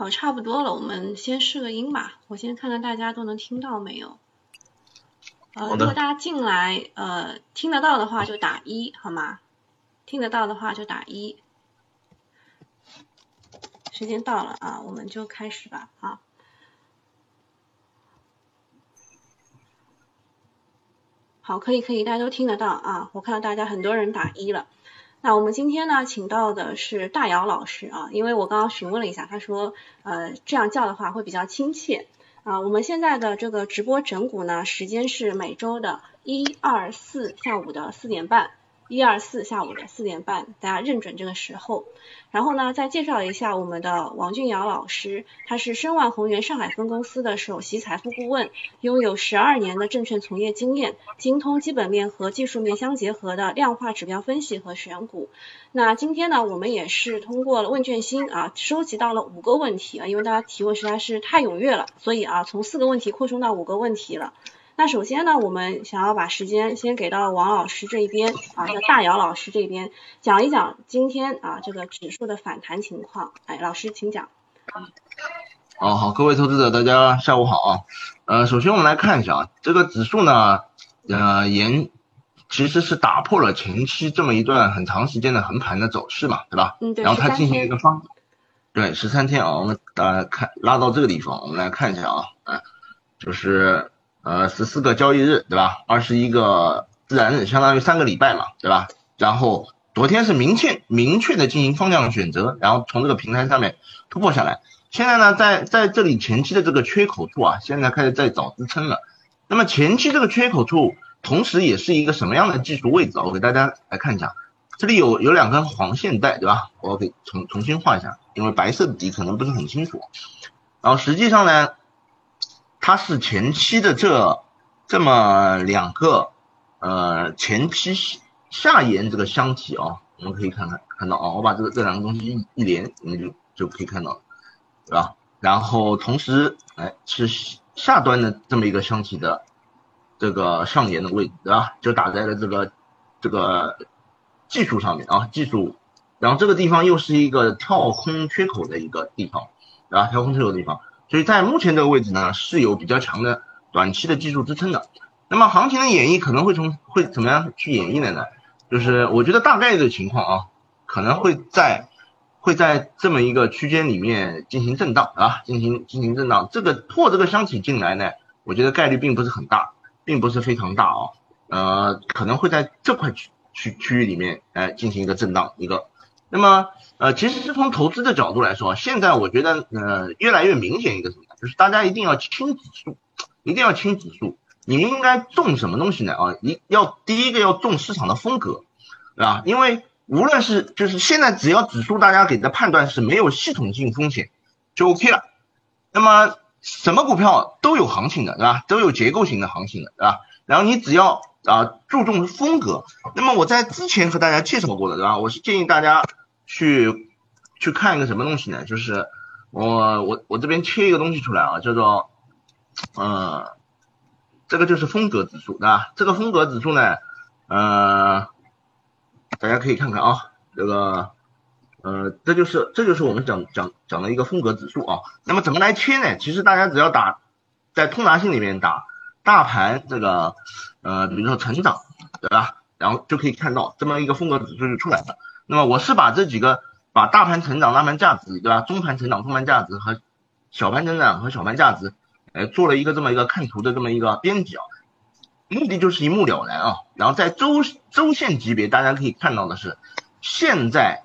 好，差不多了，我们先试个音吧。我先看看大家都能听到没有。呃，如果大家进来呃听得到的话就打一，好吗？听得到的话就打一。时间到了啊，我们就开始吧啊。好，可以可以，大家都听得到啊。我看到大家很多人打一了。那我们今天呢，请到的是大姚老师啊，因为我刚刚询问了一下，他说呃这样叫的话会比较亲切啊。我们现在的这个直播整蛊呢，时间是每周的一二四下午的四点半。一二四下午的四点半，大家认准这个时候。然后呢，再介绍一下我们的王俊尧老师，他是申万宏源上海分公司的首席财富顾问，拥有十二年的证券从业经验，精通基本面和技术面相结合的量化指标分析和选股。那今天呢，我们也是通过了问卷星啊，收集到了五个问题啊，因为大家提问实在是太踊跃了，所以啊，从四个问题扩充到五个问题了。那首先呢，我们想要把时间先给到王老师这一边啊，叫大姚老师这边讲一讲今天啊这个指数的反弹情况。哎，老师请讲。哦，好，各位投资者大家下午好啊。呃，首先我们来看一下啊，这个指数呢，呃，沿其实是打破了前期这么一段很长时间的横盘的走势嘛，对吧？嗯，对。然后它进行一个方，对，十三天啊，我们大家看拉到这个地方，我们来看一下啊，哎，就是。呃，十四个交易日，对吧？二十一个自然日，相当于三个礼拜嘛，对吧？然后昨天是明确明确的进行方向选择，然后从这个平台上面突破下来。现在呢，在在这里前期的这个缺口处啊，现在开始在找支撑了。那么前期这个缺口处，同时也是一个什么样的技术位置啊？我给大家来看一下，这里有有两根黄线带，对吧？我给重重新画一下，因为白色的底可能不是很清楚。然后实际上呢？它是前期的这这么两个呃前期下沿这个箱体啊，我们可以看看看到啊，我把这个这两个东西一一连，我们就就可以看到，对吧？然后同时哎是下端的这么一个箱体的这个上沿的位置，对吧？就打在了这个这个技术上面啊，技术，然后这个地方又是一个跳空缺口的一个地方，对吧？跳空缺口的地方。所以在目前这个位置呢，是有比较强的短期的技术支撑的。那么行情的演绎可能会从会怎么样去演绎的呢？就是我觉得大概的情况啊，可能会在会在这么一个区间里面进行震荡啊，进行进行震荡。这个破这个箱体进来呢，我觉得概率并不是很大，并不是非常大啊。呃，可能会在这块区区区域里面来进行一个震荡一个。那么。呃，其实是从投资的角度来说，现在我觉得呃越来越明显一个什么，就是大家一定要清指数，一定要清指数。你应该重什么东西呢？啊，一要第一个要重市场的风格，对吧？因为无论是就是现在只要指数大家给的判断是没有系统性风险，就 OK 了。那么什么股票都有行情的，对吧？都有结构型的行情的，对吧？然后你只要啊注重风格。那么我在之前和大家介绍过的，对吧？我是建议大家。去去看一个什么东西呢？就是我我我这边切一个东西出来啊，叫做呃，这个就是风格指数，对吧？这个风格指数呢，呃，大家可以看看啊，这个呃，这就是这就是我们讲讲讲的一个风格指数啊。那么怎么来切呢？其实大家只要打在通达信里面打大盘这个呃，比如说成长，对吧？然后就可以看到这么一个风格指数就出来了。那么我是把这几个，把大盘成长、大盘价值，对吧？中盘成长、中盘价值和小盘成长和小盘价值，呃，做了一个这么一个看图的这么一个编辑啊，目的就是一目了然啊。然后在周周线级别，大家可以看到的是，现在，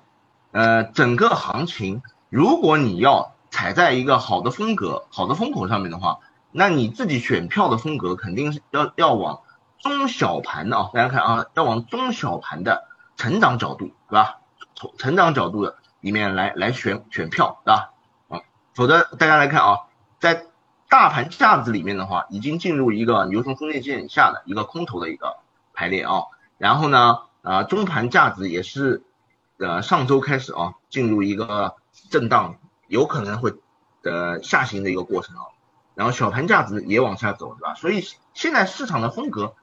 呃，整个行情，如果你要踩在一个好的风格、好的风口上面的话，那你自己选票的风格肯定是要要往中小盘的啊，大家看啊，要往中小盘的。成长角度，对吧？从成长角度的里面来来选选票，对吧？啊，否则大家来看啊，在大盘价值里面的话，已经进入一个牛熊分界线以下的一个空头的一个排列啊。然后呢，啊，中盘价值也是呃上周开始啊，进入一个震荡，有可能会呃下行的一个过程啊。然后小盘价值也往下走，对吧？所以现在市场的风格，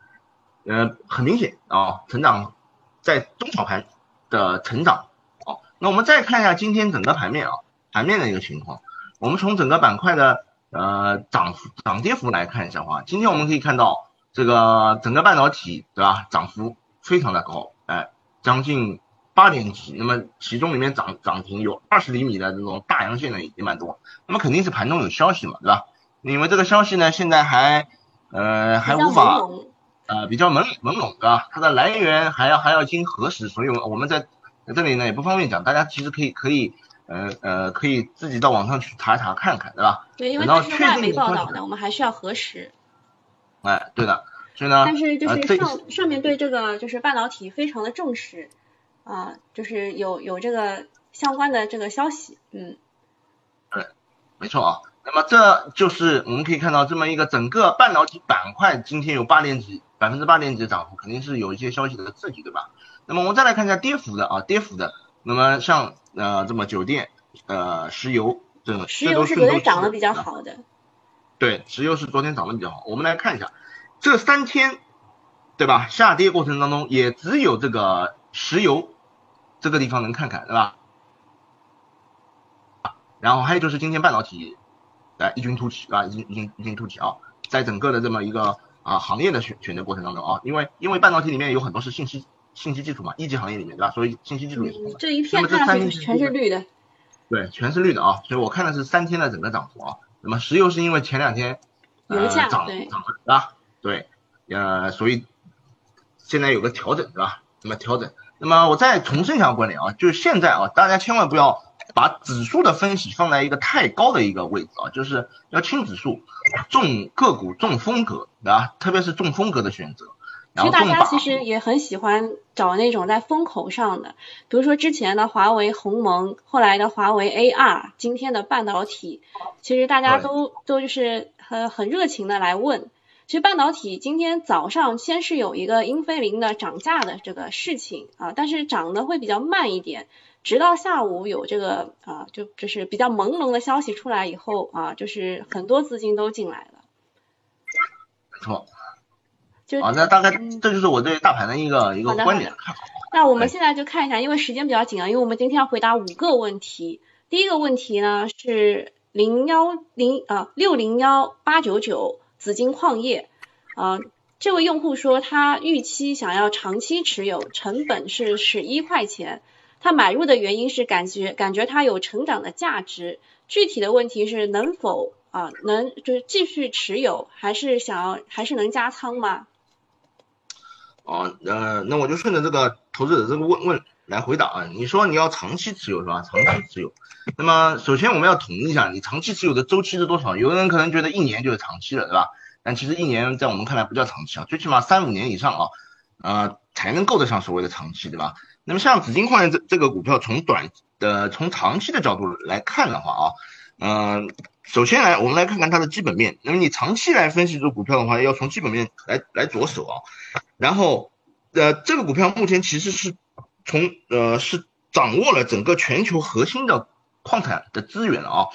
呃，很明显啊，成长。在中小盘的成长，好，那我们再看一下今天整个盘面啊，盘面的一个情况。我们从整个板块的呃涨幅涨跌幅来看一下的话，今天我们可以看到这个整个半导体对吧，涨幅非常的高，哎，将近八点几，那么其中里面涨涨停有二十厘米的这种大阳线的也蛮多，那么肯定是盘中有消息嘛，对吧？因为这个消息呢，现在还呃还无法呃比较朦朦胧的？它的来源还要还要经核实，所以我们在这里呢也不方便讲，大家其实可以可以。呃呃，可以自己到网上去查一查看看，对吧？对，因为它是外媒报道的，我们还需要核实。哎，对的，所以呢，但是就是上上面对这个就是半导体非常的重视啊，就是有有这个相关的这个消息，嗯。对，没错啊。那么这就是我们可以看到这么一个整个半导体板块今天有八点几百分之八点几的涨幅，肯定是有一些消息的刺激，对吧？那么我们再来看一下跌幅的啊，跌幅的。那么像呃这么酒店呃石油这种石油是昨天涨得比较好的，对，石油是昨天涨得比较好。我们来看一下这三天对吧？下跌过程当中也只有这个石油这个地方能看看对吧？然后还有就是今天半导体来异军突起啊，异异异军突起啊，在整个的这么一个啊行业的选选择过程当中啊，因为因为半导体里面有很多是信息。信息技术嘛，一级行业里面对吧？所以信息技术也是。这一片看上去全是绿的。对，全是绿的啊！所以我看的是三天的整个涨幅啊。那么石油是因为前两天呃涨涨了，对，呃，所以现在有个调整对吧？那么调整，那么我再重申一下观点啊，就是现在啊，大家千万不要把指数的分析放在一个太高的一个位置啊，就是要轻指数，重个股，重风格对吧？特别是重风格的选择。其实大家其实也很喜欢找那种在风口上的，比如说之前的华为鸿蒙，后来的华为 AR，今天的半导体，其实大家都都就是很很热情的来问。其实半导体今天早上先是有一个英飞凌的涨价的这个事情啊，但是涨的会比较慢一点，直到下午有这个啊就就是比较朦胧的消息出来以后啊，就是很多资金都进来了。没错。啊，那大概这就是我对大盘的一个一个观点。那我们现在就看一下，因为时间比较紧啊，因为我们今天要回答五个问题。第一个问题呢是零幺零啊六零幺八九九紫金矿业啊，这位用户说他预期想要长期持有，成本是十一块钱，他买入的原因是感觉感觉它有成长的价值。具体的问题是能否啊能就是继续持有，还是想要还是能加仓吗？哦，呃，那我就顺着这个投资者这个问问来回答啊。你说你要长期持有是吧？长期持有，那么首先我们要统一一下，你长期持有的周期是多少？有的人可能觉得一年就是长期了，对吧？但其实一年在我们看来不叫长期啊，最起码三五年以上啊，呃，才能够得上所谓的长期，对吧？那么像紫金矿业这这个股票，从短的从长期的角度来看的话啊，嗯，首先来我们来看看它的基本面。那么你长期来分析这个股票的话，要从基本面来来着手啊。然后，呃，这个股票目前其实是从呃是掌握了整个全球核心的矿产的资源了啊。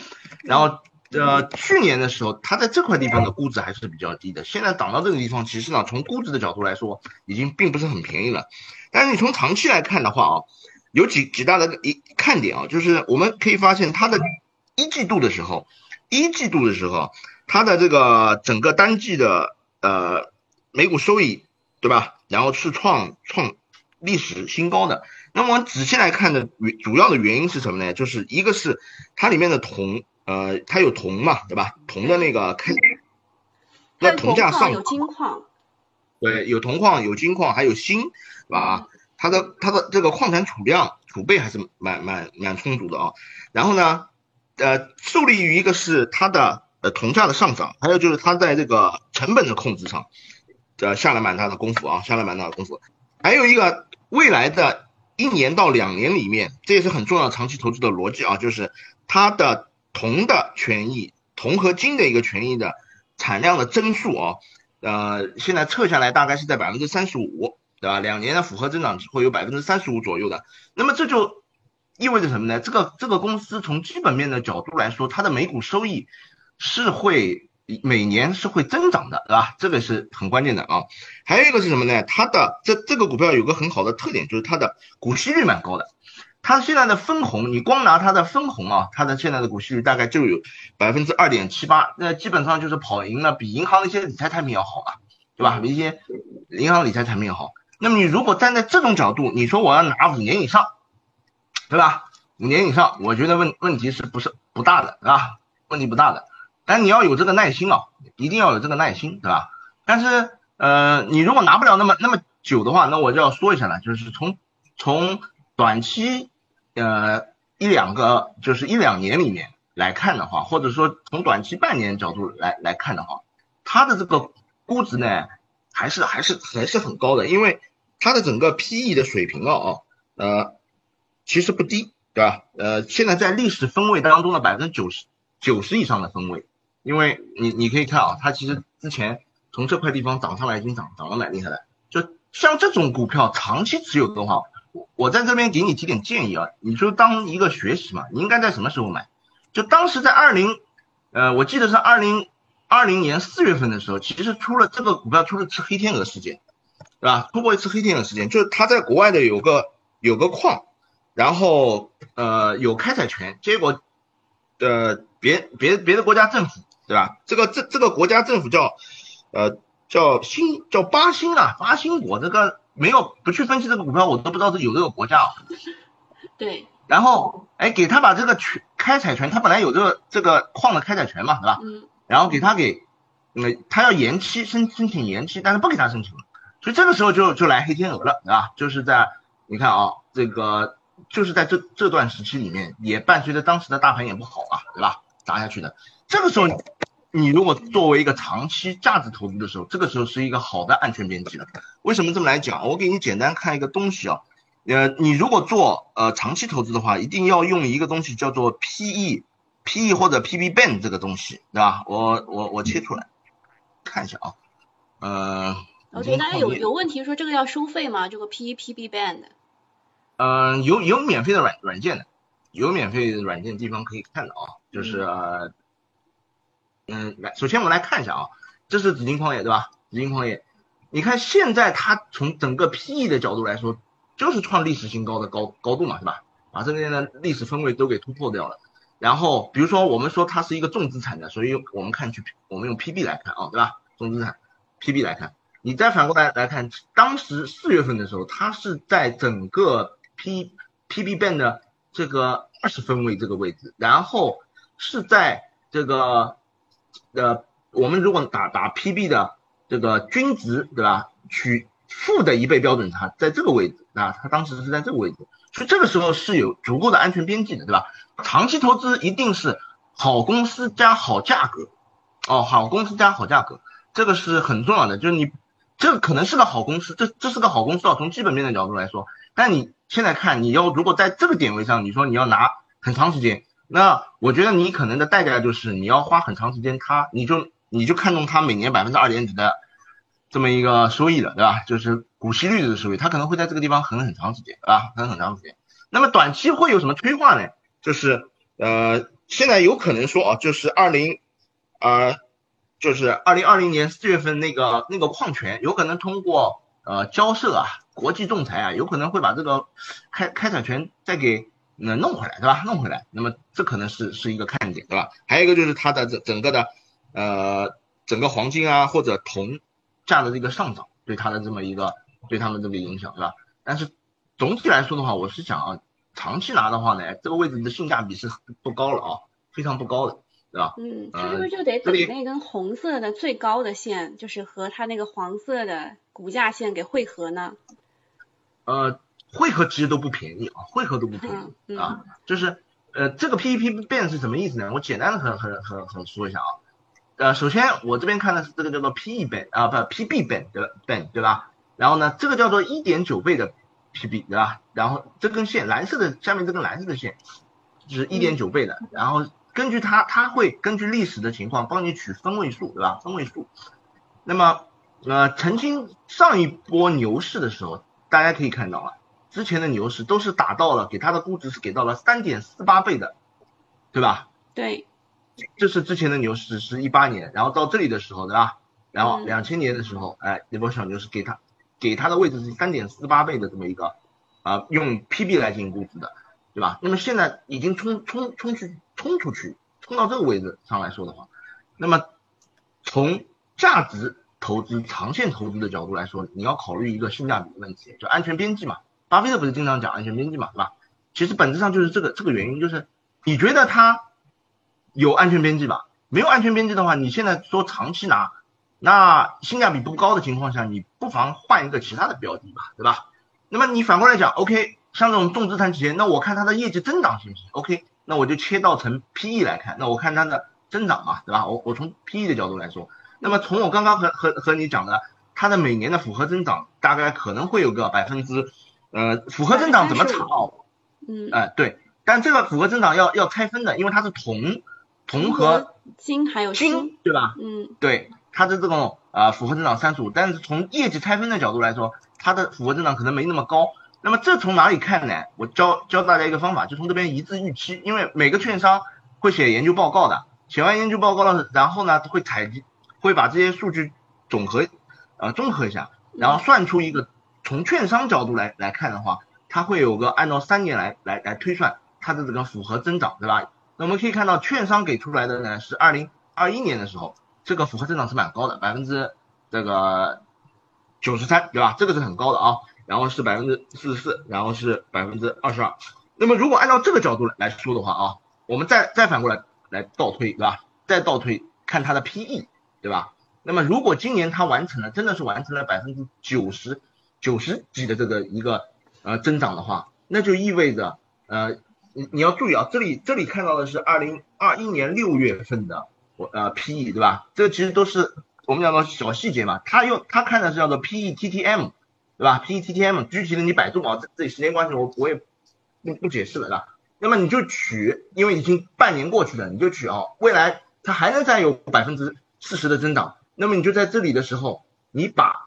然后，呃，去年的时候，它在这块地方的估值还是比较低的。现在涨到这个地方，其实呢，从估值的角度来说，已经并不是很便宜了。但是你从长期来看的话啊，有几几大的一看点啊，就是我们可以发现，它的一季度的时候，一季度的时候，它的这个整个单季的呃每股收益。对吧？然后是创创历史新高的。那么我们仔细来看的原主要的原因是什么呢？就是一个是它里面的铜，呃，它有铜嘛，对吧？铜的那个开，那铜价上有金矿，对，有铜矿，有金矿，还有锌，是吧？它的它的这个矿产储量储备还是蛮蛮蛮充足的啊。然后呢，呃，受利于一个是它的呃铜价的上涨，还有就是它在这个成本的控制上。呃，下了蛮大的功夫啊，下了蛮大的功夫。还有一个未来的一年到两年里面，这也是很重要长期投资的逻辑啊，就是它的铜的权益，铜和金的一个权益的产量的增速啊，呃，现在测下来大概是在百分之三十五，对吧？两年的复合增长会有百分之三十五左右的。那么这就意味着什么呢？这个这个公司从基本面的角度来说，它的每股收益是会。每年是会增长的，对吧？这个是很关键的啊。还有一个是什么呢？它的这这个股票有个很好的特点，就是它的股息率蛮高的。它现在的分红，你光拿它的分红啊，它的现在的股息率大概就有百分之二点七八，那基本上就是跑赢了，比银行的一些理财产品要好嘛，对吧？比一些银行理财产品要好。那么你如果站在这种角度，你说我要拿五年以上，对吧？五年以上，我觉得问问题是不是不大的，对吧？问题不大的，但你要有这个耐心啊，一定要有这个耐心，对吧？但是呃，你如果拿不了那么那么久的话，那我就要说一下了，就是从从短期呃一两个就是一两年里面来看的话，或者说从短期半年角度来来看的话，它的这个估值呢，还是还是还是很高的，因为。它的整个 PE 的水平啊呃其实不低，对吧？呃，现在在历史分位当中的百分之九十九十以上的分位，因为你你可以看啊，它其实之前从这块地方涨上来已经涨涨了蛮厉害的。就像这种股票长期持有的话，我我在这边给你提点建议啊，你就当一个学习嘛，你应该在什么时候买？就当时在二零呃，我记得是二零二零年四月份的时候，其实出了这个股票出了次黑天鹅事件。对吧？出过一次黑天鹅事件，就是他在国外的有个有个矿，然后呃有开采权，结果呃别别别的国家政府，对吧？这个这这个国家政府叫呃叫新叫巴新啊，巴新我这个没有不去分析这个股票，我都不知道是有这个国家啊。对。然后哎给他把这个权开采权，他本来有这个这个矿的开采权嘛，对吧？嗯。然后给他给嗯他要延期申申请延期，但是不给他申请了。所以这个时候就就来黑天鹅了，对吧？就是在你看啊，这个就是在这这段时期里面，也伴随着当时的大盘也不好啊，对吧？砸下去的。这个时候，你如果作为一个长期价值投资的时候，这个时候是一个好的安全边际了。为什么这么来讲？我给你简单看一个东西啊，呃，你如果做呃长期投资的话，一定要用一个东西叫做 PE，PE 或者 PB band 这个东西，对吧？我我我切出来看一下啊，呃。我觉得大家有有问题说这个要收费吗？这个 P E P B band？嗯，有有免费的软软件的，有免费的软件地方可以看的啊。就是嗯，来，首先我们来看一下啊，这是紫金矿业对吧？紫金矿业，你看现在它从整个 P E 的角度来说，就是创历史新高的高高度嘛，是吧？把这边的历史分位都给突破掉了。然后比如说我们说它是一个重资产的，所以我们看去我们用 P B 来看啊，对吧？重资产 P B 来看。你再反过来来看，当时四月份的时候，它是在整个 P P B band 的这个二十分位这个位置，然后是在这个呃，我们如果打打 P B 的这个均值，对吧？取负的一倍标准差，在这个位置啊，它当时是在这个位置，所以这个时候是有足够的安全边际的，对吧？长期投资一定是好公司加好价格，哦，好公司加好价格，这个是很重要的，就是你。这可能是个好公司，这这是个好公司啊。从基本面的角度来说，但你现在看，你要如果在这个点位上，你说你要拿很长时间，那我觉得你可能的代价就是你要花很长时间，它你就你就看中它每年百分之二点几的这么一个收益了，对吧？就是股息率的收益，它可能会在这个地方横很长时间，啊？横很长时间。那么短期会有什么催化呢？就是呃，现在有可能说啊，就是二零啊。就是二零二零年四月份那个那个矿权，有可能通过呃交涉啊，国际仲裁啊，有可能会把这个开开采权再给呃弄回来，对吧？弄回来，那么这可能是是一个看点，对吧？还有一个就是它的整整个的呃整个黄金啊或者铜价的这个上涨，对它的这么一个对他们这个影响，对吧？但是总体来说的话，我是想啊，长期拿的话呢，这个位置的性价比是不高了啊，非常不高的。对吧？嗯，它是不是就得等那根红色的最高的线，就是和它那个黄色的股价线给汇合呢？呃，汇合其实都不便宜啊，汇合都不便宜啊。就是呃，这个 P E P 变是什么意思呢？我简单的很很很很说一下啊。呃，首先我这边看的是这个叫做 P E 变啊，不 P B 本的本对吧？然后呢，这个叫做一点九倍的 P B 对吧？然后这根线蓝色的下面这根蓝色的线就是一点九倍的，然后。根据它，它会根据历史的情况帮你取分位数，对吧？分位数。那么，呃，曾经上一波牛市的时候，大家可以看到啊，之前的牛市都是达到了，给它的估值是给到了三点四八倍的，对吧？对。这是之前的牛市是一八年，然后到这里的时候，对吧？然后两千年的时候，哎，那波小牛市给它给它的位置是三点四八倍的这么一个啊，用 PB 来进行估值的。对吧？那么现在已经冲冲冲去冲出去，冲到这个位置上来说的话，那么从价值投资、长线投资的角度来说，你要考虑一个性价比的问题，就安全边际嘛。巴菲特不是经常讲安全边际嘛，对吧？其实本质上就是这个这个原因，就是你觉得它有安全边际吧？没有安全边际的话，你现在说长期拿，那性价比不高的情况下，你不妨换一个其他的标的吧，对吧？那么你反过来讲，OK，像这种重资产企业，那我看它的业绩增长行不行？OK，那我就切到成 PE 来看，那我看它的增长嘛，对吧？我我从 PE 的角度来说，那么从我刚刚和和和你讲的，它的每年的复合增长大概可能会有个百分之。呃，复合增长怎么查？嗯，哎，对，但这个复合增长要要拆分的，因为它是铜，铜和金还有金，对吧？嗯，对，它的这种啊复合增长三十五，但是从业绩拆分的角度来说，它的复合增长可能没那么高。那么这从哪里看呢？我教教大家一个方法，就从这边一致预期，因为每个券商会写研究报告的，写完研究报告了，然后呢会采集，会把这些数据总和，呃综合一下，然后算出一个。从券商角度来来看的话，它会有个按照三年来来来推算它的这个复合增长，对吧？那我们可以看到，券商给出来的呢是二零二一年的时候，这个复合增长是蛮高的，百分之这个九十三，对吧？这个是很高的啊。然后是百分之四十四，然后是百分之二十二。那么如果按照这个角度来来说的话啊，我们再再反过来来倒推，对吧？再倒推看它的 PE，对吧？那么如果今年它完成了，真的是完成了百分之九十。九十几的这个一个呃增长的话，那就意味着呃你你要注意啊，这里这里看到的是二零二一年六月份的我呃 PE 对吧？这个其实都是我们讲到小细节嘛。他用他看的是叫做 PETTM 对吧？PETTM 具体的你百度啊，这这里时间关系我我也不不解释了对吧？那么你就取，因为已经半年过去了，你就取啊，未来它还能再有百分之四十的增长，那么你就在这里的时候，你把。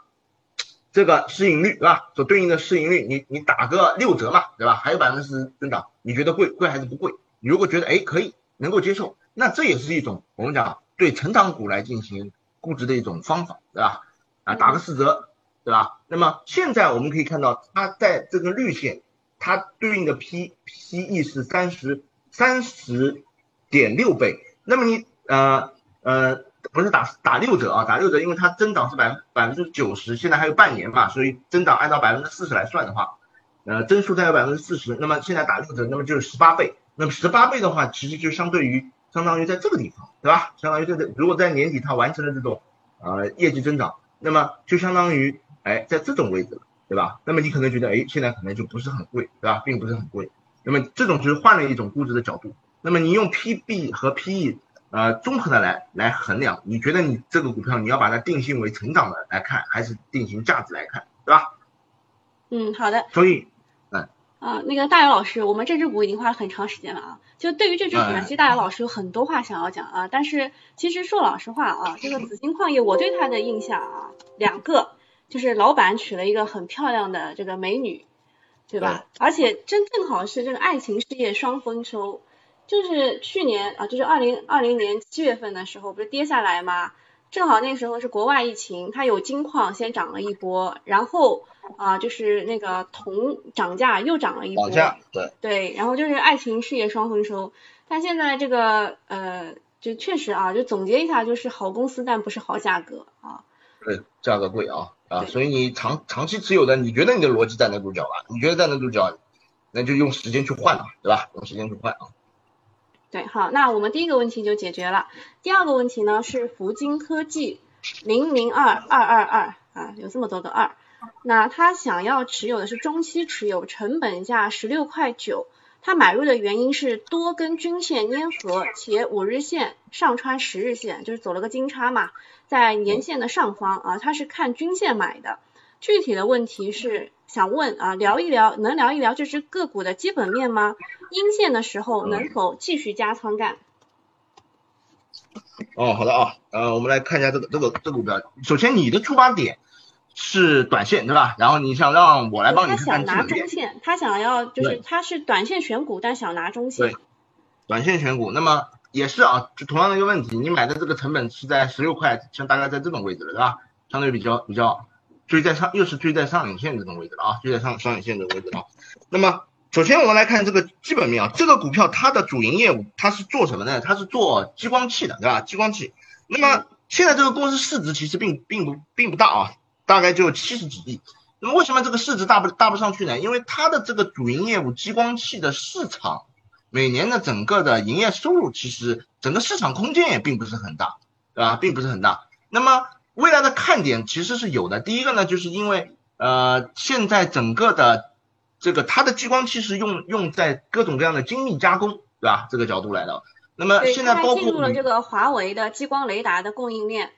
这个市盈率对吧？所对应的市盈率，你你打个六折嘛，对吧？还有百分之十增长，你觉得贵贵还是不贵？你如果觉得哎可以能够接受，那这也是一种我们讲对成长股来进行估值的一种方法，对吧？啊，打个四折，对吧？那么现在我们可以看到，它在这个绿线，它对应的 P P E 是三十三十点六倍，那么你呃呃。不是打打六折啊，打六折，因为它增长是百分百分之九十，现在还有半年嘛，所以增长按照百分之四十来算的话，呃，增速在有百分之四十，那么现在打六折，那么就是十八倍，那么十八倍的话，其实就相对于相当于在这个地方，对吧？相当于这个，如果在年底它完成了这种呃业绩增长，那么就相当于哎在这种位置了，对吧？那么你可能觉得哎现在可能就不是很贵，对吧？并不是很贵，那么这种就是换了一种估值的角度，那么你用 PB 和 PE。呃，综合的来来衡量，你觉得你这个股票你要把它定性为成长的来看，还是定型价值来看，对吧？嗯，好的。所以，嗯，啊，那个大姚老师，我们这只股已经花了很长时间了啊。就对于这只股呢，其实大姚老师有很多话想要讲啊。但是其实说老实话啊，这个紫金矿业，我对它的印象啊，两个就是老板娶了一个很漂亮的这个美女，对吧？而且真正好是这个爱情事业双丰收。就是去年啊，就是二零二零年七月份的时候，不是跌下来吗？正好那时候是国外疫情，它有金矿先涨了一波，然后啊，就是那个铜涨价又涨了一波。涨价，对。对，然后就是爱情事业双丰收。但现在这个呃，就确实啊，就总结一下，就是好公司但不是好价格啊。对，价格贵啊啊，所以你长长期持有的，你觉得你的逻辑站得住脚了？你觉得站得住脚，那就用时间去换了，对吧？用时间去换啊。对，好，那我们第一个问题就解决了。第二个问题呢是福金科技零零二二二二啊，有这么多个二。那他想要持有的是中期持有，成本价十六块九。他买入的原因是多根均线粘合，且五日线上穿十日线，就是走了个金叉嘛，在年线的上方啊，它是看均线买的。具体的问题是想问啊，聊一聊，能聊一聊这只个股的基本面吗？阴线的时候能否继续加仓干？哦，好的啊，呃，我们来看一下这个这个这个股票。首先，你的出发点是短线对吧？然后你想让我来帮你看他想拿中线，他想要就是他是短线选股，但想拿中线。对，短线选股，那么也是啊，就同样的一个问题，你买的这个成本是在十六块，像大概在这种位置了，对吧？相对比较比较。追在上又是追在上影线这种位置了啊，追在上上影线这个位置了。那么首先我们来看这个基本面啊，这个股票它的主营业务它是做什么呢？它是做激光器的，对吧？激光器。那么现在这个公司市值其实并并不并不大啊，大概就七十几亿。那么为什么这个市值大不大不上去呢？因为它的这个主营业务激光器的市场，每年的整个的营业收入其实整个市场空间也并不是很大，对吧？并不是很大。那么未来的看点其实是有的。第一个呢，就是因为呃现在整个的这个它的激光器是用用在各种各样的精密加工，对吧？这个角度来的。那么现在包括进入了这个华为的激光雷达的供应链。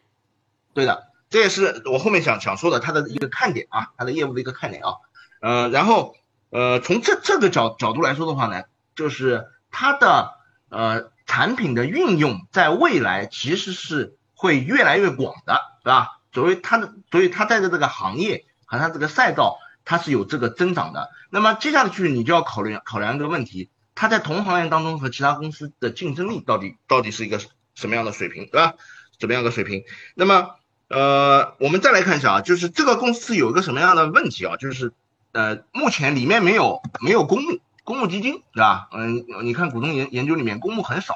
对的，这也是我后面想想说的它的一个看点啊，它的业务的一个看点啊。呃，然后呃从这这个角角度来说的话呢，就是它的呃产品的运用在未来其实是会越来越广的，对吧？所以它的所以它在的这个行业和它这个赛道。它是有这个增长的，那么接下去你就要考虑考量一个问题，它在同行业当中和其他公司的竞争力到底到底是一个什么样的水平，对吧？怎么样的水平？那么呃，我们再来看一下啊，就是这个公司有一个什么样的问题啊？就是呃，目前里面没有没有公募公募基金，对吧？嗯，你看股东研研究里面公募很少，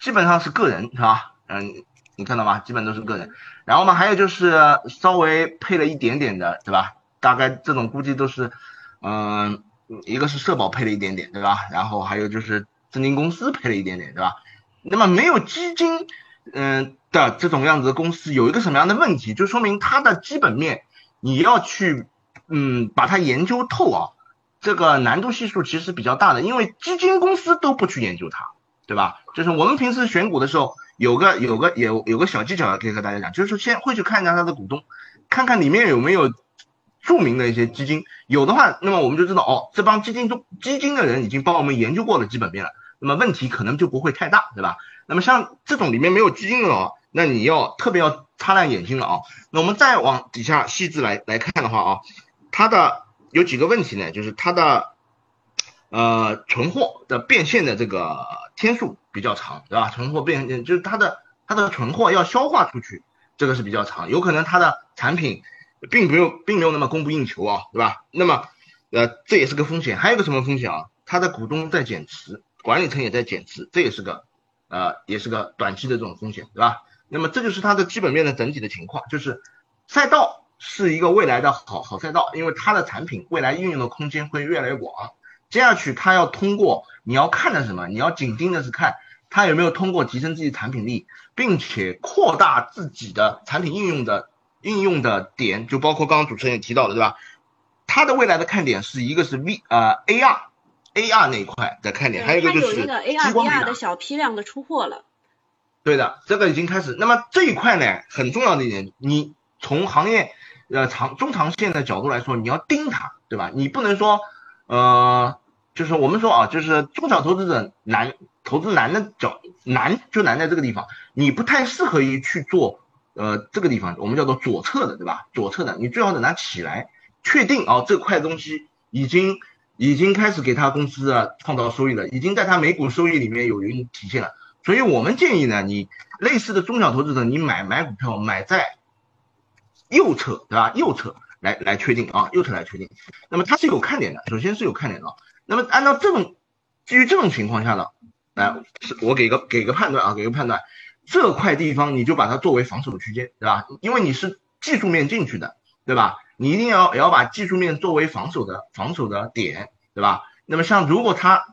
基本上是个人，是吧？嗯，你看到吗？基本都是个人。然后嘛，还有就是稍微配了一点点的，对吧？大概这种估计都是，嗯，一个是社保配了一点点，对吧？然后还有就是证金公司配了一点点，对吧？那么没有基金，嗯的这种样子的公司有一个什么样的问题？就说明它的基本面你要去，嗯，把它研究透啊，这个难度系数其实比较大的，因为基金公司都不去研究它，对吧？就是我们平时选股的时候，有个有个有有个小技巧可以和大家讲，就是说先会去看一下它的股东，看看里面有没有。著名的一些基金有的话，那么我们就知道哦，这帮基金中基金的人已经帮我们研究过了基本面了，那么问题可能就不会太大，对吧？那么像这种里面没有基金的哦，那你要特别要擦亮眼睛了啊。那我们再往底下细致来来看的话啊，它的有几个问题呢？就是它的呃存货的变现的这个天数比较长，对吧？存货变现就是它的它的存货要消化出去，这个是比较长，有可能它的产品。并没有，并没有那么供不应求啊，对吧？那么，呃，这也是个风险。还有个什么风险啊？它的股东在减持，管理层也在减持，这也是个，呃，也是个短期的这种风险，对吧？那么这就是它的基本面的整体的情况，就是赛道是一个未来的好好赛道，因为它的产品未来运用的空间会越来越广。接下去它要通过，你要看的什么？你要紧盯的是看它有没有通过提升自己产品力，并且扩大自己的产品应用的。应用的点就包括刚刚主持人也提到了，对吧？它的未来的看点是一个是 V 呃 AR AR，AR 那一块的看点，还有一个就是激光 VR 的小批量的出货了。对的，这个已经开始。那么这一块呢，很重要的一点，你从行业呃长中长线的角度来说，你要盯它，对吧？你不能说呃，就是我们说啊，就是中小投资者难投资难的角难就难在这个地方，你不太适合于去做。呃，这个地方我们叫做左侧的，对吧？左侧的，你最好等它起来，确定啊，这块东西已经已经开始给他公司啊创造收益了，已经在他每股收益里面有一体现了。所以我们建议呢，你类似的中小投资者，你买买股票买在右侧，对吧？右侧来来确定啊，右侧来确定。那么它是有看点的，首先是有看点的。那么按照这种基于这种情况下呢，来，我给个给个判断啊，给个判断。这块地方你就把它作为防守区间，对吧？因为你是技术面进去的，对吧？你一定要也要把技术面作为防守的防守的点，对吧？那么像如果它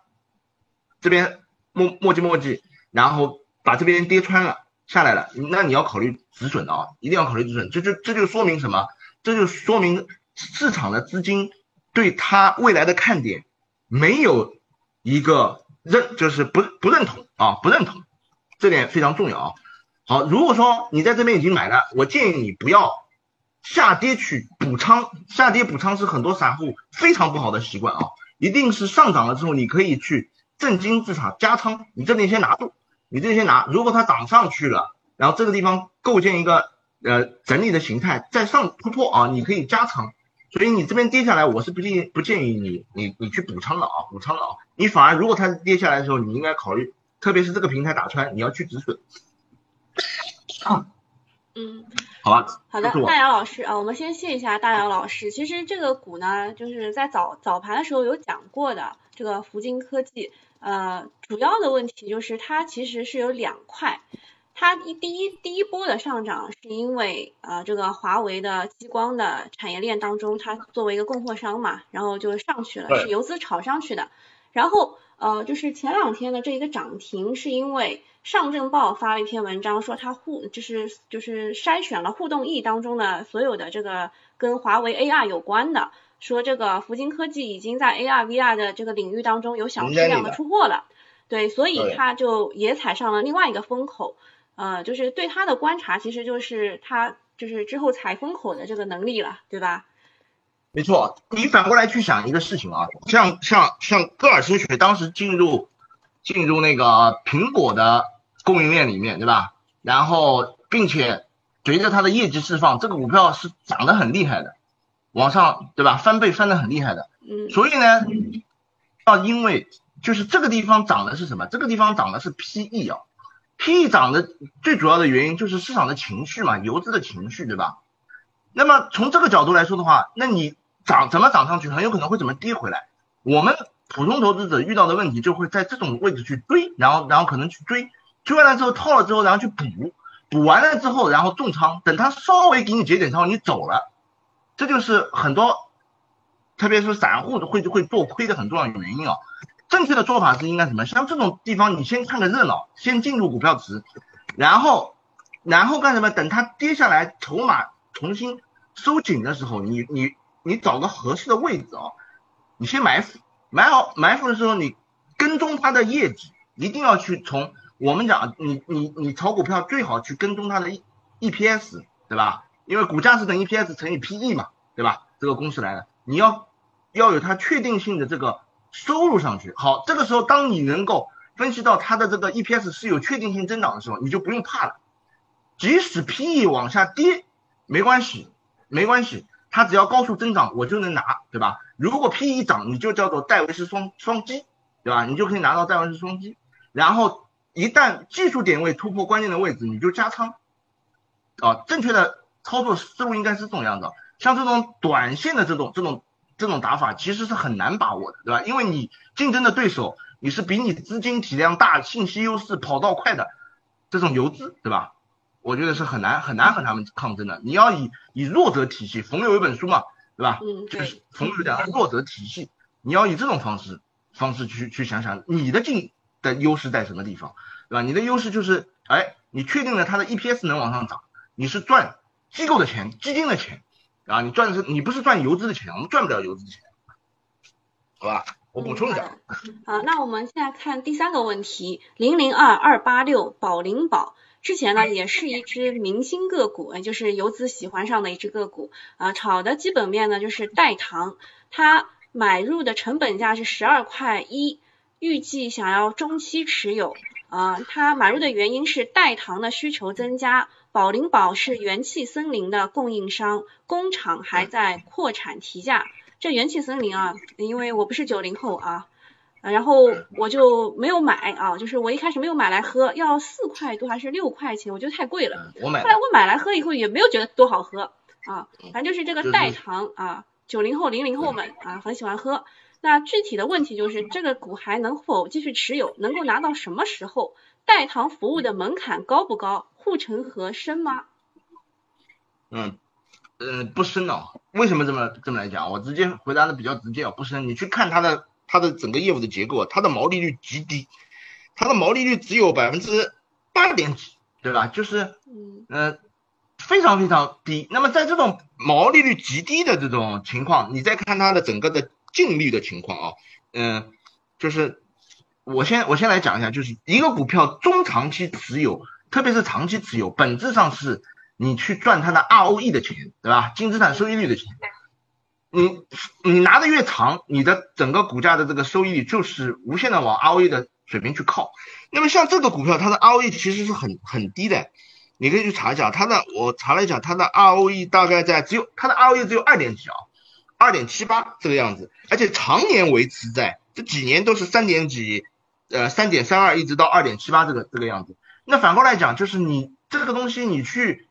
这边磨磨叽磨叽，然后把这边跌穿了下来了，那你要考虑止损的啊，一定要考虑止损。这就这就说明什么？这就说明市场的资金对它未来的看点没有一个认，就是不不认同啊，不认同。这点非常重要啊！好，如果说你在这边已经买了，我建议你不要下跌去补仓，下跌补仓是很多散户非常不好的习惯啊！一定是上涨了之后，你可以去正金自场加仓，你这里先拿住，你这里先拿。如果它涨上去了，然后这个地方构建一个呃整理的形态，再上突破啊，你可以加仓。所以你这边跌下来，我是不建议不建议你你你去补仓的啊，补仓的啊，你反而如果它跌下来的时候，你应该考虑。特别是这个平台打穿，你要去止损。啊嗯，好吧。好的，大姚老师啊，我们先谢一下大姚老师。其实这个股呢，就是在早早盘的时候有讲过的，这个福金科技，呃，主要的问题就是它其实是有两块。它一第一第一波的上涨是因为呃这个华为的激光的产业链当中，它作为一个供货商嘛，然后就上去了，是游资炒上去的。然后呃就是前两天的这一个涨停，是因为上证报发了一篇文章，说它互就是就是筛选了互动易当中的所有的这个跟华为 AR 有关的，说这个福金科技已经在 AR VR 的这个领域当中有小批量的出货了，对，所以它就也踩上了另外一个风口。呃，就是对它的观察，其实就是它就是之后踩风口的这个能力了，对吧？没错，你反过来去想一个事情啊，像像像戈尔心学当时进入进入那个苹果的供应链里面，对吧？然后并且随着它的业绩释放，这个股票是涨得很厉害的，往上对吧？翻倍翻得很厉害的。嗯。所以呢，要因为就是这个地方涨的是什么？这个地方涨的是 PE 啊。，PE 涨的最主要的原因就是市场的情绪嘛，游资的情绪，对吧？那么从这个角度来说的话，那你涨怎么涨上去，很有可能会怎么跌回来。我们普通投资者遇到的问题就会在这种位置去追，然后然后可能去追，追完了之后套了之后，然后去补，补完了之后然后重仓，等它稍微给你解点仓，你走了，这就是很多，特别是散户会会做亏的很重要的原因啊。正确的做法是应该什么？像这种地方，你先看个热闹，先进入股票池，然后，然后干什么？等它跌下来，筹码重新收紧的时候，你你你找个合适的位置啊，你先埋伏，埋好埋伏的时候，你跟踪它的业绩，一定要去从我们讲，你你你炒股票最好去跟踪它的 E E P S，对吧？因为股价是等于 EPS 乘以 PE 嘛，对吧？这个公式来的，你要要有它确定性的这个。收入上去，好，这个时候当你能够分析到它的这个 EPS 是有确定性增长的时候，你就不用怕了。即使 PE 往下跌，没关系，没关系，它只要高速增长，我就能拿，对吧？如果 PE 涨，你就叫做戴维斯双双击，对吧？你就可以拿到戴维斯双击。然后一旦技术点位突破关键的位置，你就加仓。啊，正确的操作思路应该是这种样子。像这种短线的这种这种。这种打法其实是很难把握的，对吧？因为你竞争的对手，你是比你资金体量大、信息优势、跑道快的这种游资，对吧？我觉得是很难很难和他们抗争的。你要以以弱者体系，冯有一本书嘛，对吧？嗯，就是冯有讲弱者体系，你要以这种方式方式去去想想你的竞的优势在什么地方，对吧？你的优势就是，哎，你确定了它的 EPS 能往上涨，你是赚机构的钱、基金的钱。啊，你赚的是你不是赚游资的钱，我们赚不了游资的钱，好吧？我补充一下。好，那我们现在看第三个问题，零零二二八六宝林宝，之前呢也是一只明星个股，就是游资喜欢上的一只个股，啊，炒的基本面呢就是代糖，它买入的成本价是十二块一，预计想要中期持有，啊，它买入的原因是代糖的需求增加。宝灵宝是元气森林的供应商，工厂还在扩产提价。这元气森林啊，因为我不是九零后啊，然后我就没有买啊，就是我一开始没有买来喝，要四块多还是六块钱，我觉得太贵了。我买。后来我买来喝以后也没有觉得多好喝啊，反正就是这个代糖啊，九零后零零后们啊很喜欢喝。那具体的问题就是这个股还能否继续持有，能够拿到什么时候？代糖服务的门槛高不高？护城河深吗？嗯呃，不深哦。为什么这么这么来讲？我直接回答的比较直接哦，不深。你去看它的它的整个业务的结构，它的毛利率极低，它的毛利率只有百分之八点几，对吧？就是嗯非常非常低。那么在这种毛利率极低的这种情况，你再看它的整个的净利的情况啊，嗯，就是。我先我先来讲一下，就是一个股票中长期持有，特别是长期持有，本质上是你去赚它的 ROE 的钱，对吧？净资产收益率的钱。你你拿的越长，你的整个股价的这个收益就是无限的往 ROE 的水平去靠。那么像这个股票，它的 ROE 其实是很很低的，你可以去查一下它的，我查了一下，它的 ROE 大概在只有它的 ROE 只有二点几啊，二点七八这个样子，而且常年维持在这几年都是三点几。呃，三点三二一直到二点七八这个这个样子。那反过来讲，就是你这个东西，你去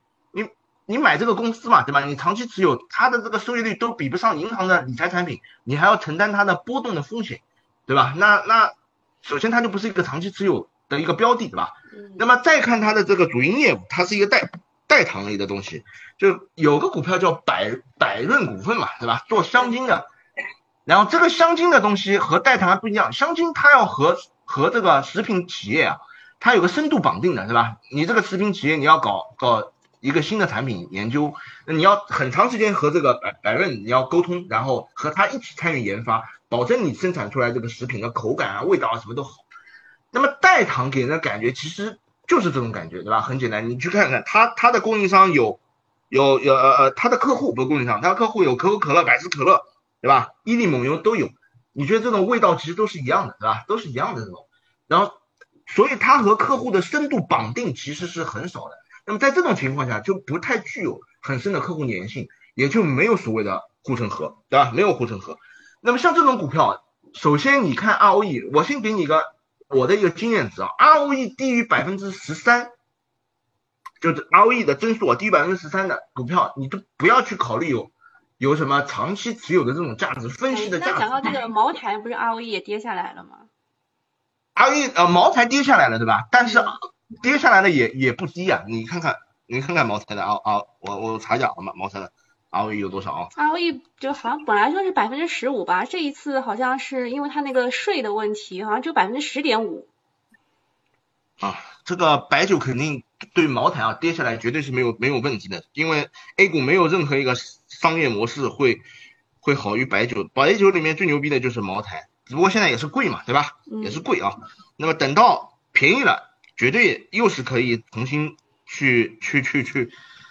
你你买这个公司嘛，对吧？你长期持有，它的这个收益率都比不上银行的理财产品，你还要承担它的波动的风险，对吧？那那首先它就不是一个长期持有的一个标的，对吧？那么再看它的这个主营业务，它是一个代代糖类的东西，就有个股票叫百百润股份嘛，对吧？做香精的，然后这个香精的东西和代糖还不一样，香精它要和和这个食品企业啊，它有个深度绑定的，对吧？你这个食品企业你要搞搞一个新的产品研究，那你要很长时间和这个百百润你要沟通，然后和他一起参与研发，保证你生产出来这个食品的口感啊、味道啊什么都好。那么代糖给人的感觉其实就是这种感觉，对吧？很简单，你去看看他他的供应商有有有呃呃，他的客户不是供应商，他的客户有可口可乐、百事可乐，对吧？伊利蒙牛都有。你觉得这种味道其实都是一样的，对吧？都是一样的这种。然后，所以它和客户的深度绑定其实是很少的。那么在这种情况下，就不太具有很深的客户粘性，也就没有所谓的护城河，对吧？没有护城河。那么像这种股票，首先你看 ROE，我先给你一个。我的一个经验值啊，ROE 低于百分之十三，就是 ROE 的增速啊低于百分之十三的股票，你都不要去考虑有有什么长期持有的这种价值分析的价值。那讲到这个茅台，不是 ROE 也跌下来了吗？ROE 呃，茅台跌下来了，对吧？但是跌下来的也也不低啊，你看看，你看看茅台的啊啊，我我查一下好吗？茅台的。ROE 有多少啊？ROE 就好像本来说是百分之十五吧，这一次好像是因为它那个税的问题，好像只有百分之十点五。啊，这个白酒肯定对茅台啊跌下来绝对是没有没有问题的，因为 A 股没有任何一个商业模式会会好于白酒，白酒里面最牛逼的就是茅台，只不过现在也是贵嘛，对吧？也是贵啊。那么等到便宜了，绝对又是可以重新去去去去。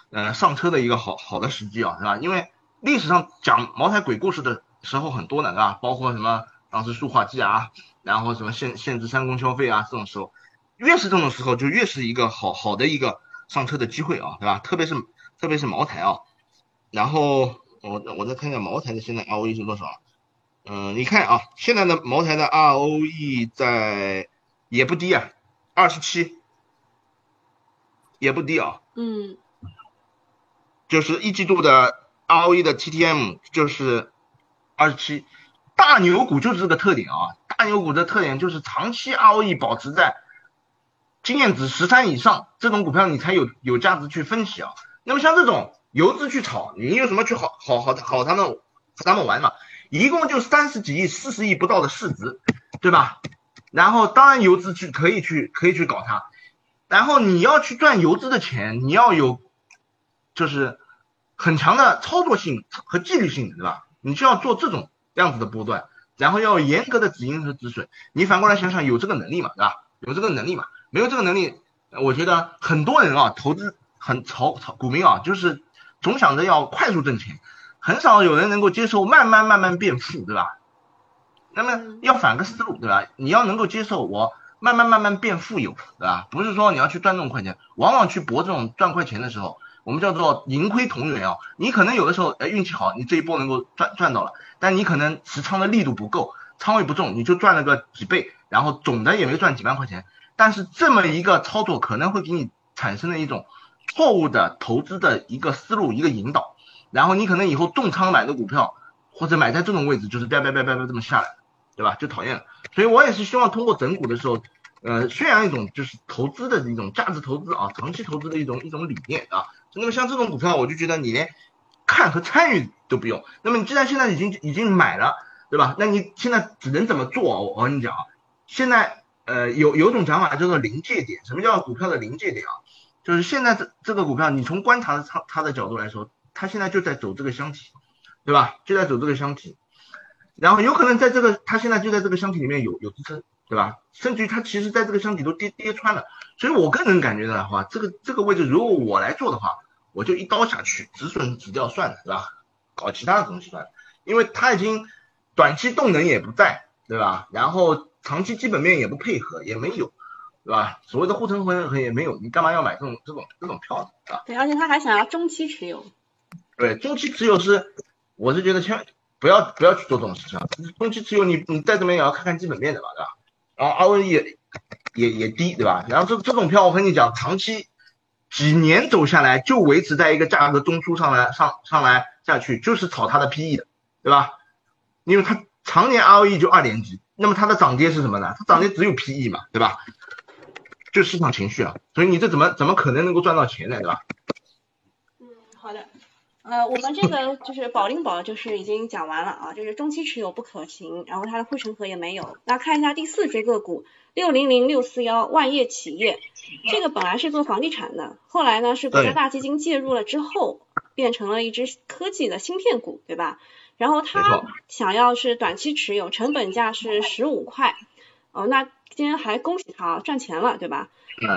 呃，上车的一个好好的时机啊，是吧？因为历史上讲茅台鬼故事的时候很多的，是吧？包括什么当时塑化剂啊，然后什么限限制三公消费啊，这种时候，越是这种时候，就越是一个好好的一个上车的机会啊，对吧？特别是特别是茅台啊，然后我我再看一下茅台的现在 ROE 是多少？嗯，你看啊，现在的茅台的 ROE 在也不低啊，二十七，也不低啊。嗯。就是一季度的 ROE 的 TTM 就是二十七，大牛股就是这个特点啊，大牛股的特点就是长期 ROE 保持在经验值十三以上，这种股票你才有有价值去分析啊。那么像这种游资去炒，你有什么去好好好好他们和他们玩嘛？一共就三十几亿、四十亿不到的市值，对吧？然后当然游资去可以去可以去搞它，然后你要去赚游资的钱，你要有。就是很强的操作性和纪律性，对吧？你就要做这种样子的波段，然后要严格的止盈和止损。你反过来想想，有这个能力嘛，对吧？有这个能力嘛？没有这个能力，我觉得很多人啊，投资很炒炒股民啊，就是总想着要快速挣钱，很少有人能够接受慢慢慢慢变富，对吧？那么要反个思路，对吧？你要能够接受我慢慢慢慢变富有，对吧？不是说你要去赚这种快钱，往往去搏这种赚快钱的时候。我们叫做盈亏同源啊，你可能有的时候哎运气好，你这一波能够赚赚到了，但你可能持仓的力度不够，仓位不重，你就赚了个几倍，然后总的也没赚几万块钱。但是这么一个操作可能会给你产生了一种错误的投资的一个思路一个引导，然后你可能以后重仓买的股票或者买在这种位置就是叭叭叭叭叭这么下来，对吧？就讨厌了。所以我也是希望通过整股的时候，呃，宣扬一种就是投资的一种价值投资啊，长期投资的一种一种理念啊。那么像这种股票，我就觉得你连看和参与都不用。那么你既然现在已经已经买了，对吧？那你现在只能怎么做？我跟你讲啊，现在呃有有种讲法叫做临界点。什么叫股票的临界点啊？就是现在这这个股票，你从观察它它的角度来说，它现在就在走这个箱体，对吧？就在走这个箱体，然后有可能在这个它现在就在这个箱体里面有有支撑，对吧？甚至于它其实在这个箱体都跌跌穿了。所以我个人感觉的话，这个这个位置如果我来做的话，我就一刀下去，止损止掉算了，对吧？搞其他的东西算了，因为它已经短期动能也不在，对吧？然后长期基本面也不配合，也没有，对吧？所谓的护城河也没有，你干嘛要买这种这种这种票呢？啊？对，而且他还想要中期持有。对，中期持有是，我是觉得千万不要不要去做这种事情啊！中期持有你你再怎么也要看看基本面的吧，对吧？然后 ROE 也也低，对吧？然后这这种票我跟你讲，长期。几年走下来就维持在一个价格中枢上来上上来下去，就是炒它的 PE 的，对吧？因为它常年 ROE 就二点几，那么它的涨跌是什么呢？它涨跌只有 PE 嘛，对吧？就市场情绪啊，所以你这怎么怎么可能能够赚到钱呢，对吧？呃，我们这个就是保利宝，就是已经讲完了啊，就是中期持有不可行，然后它的护城河也没有。那看一下第四只个股六零零六四幺万业企业，这个本来是做房地产的，后来呢是国家大基金介入了之后，变成了一只科技的芯片股，对吧？然后它想要是短期持有，成本价是十五块，哦，那今天还恭喜他赚钱了，对吧？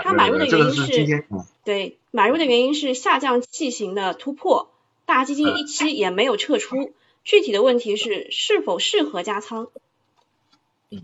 他买入的原因是，对，买入的原因是下降器型的突破。大基金一期也没有撤出，具体的问题是是否适合加仓？嗯，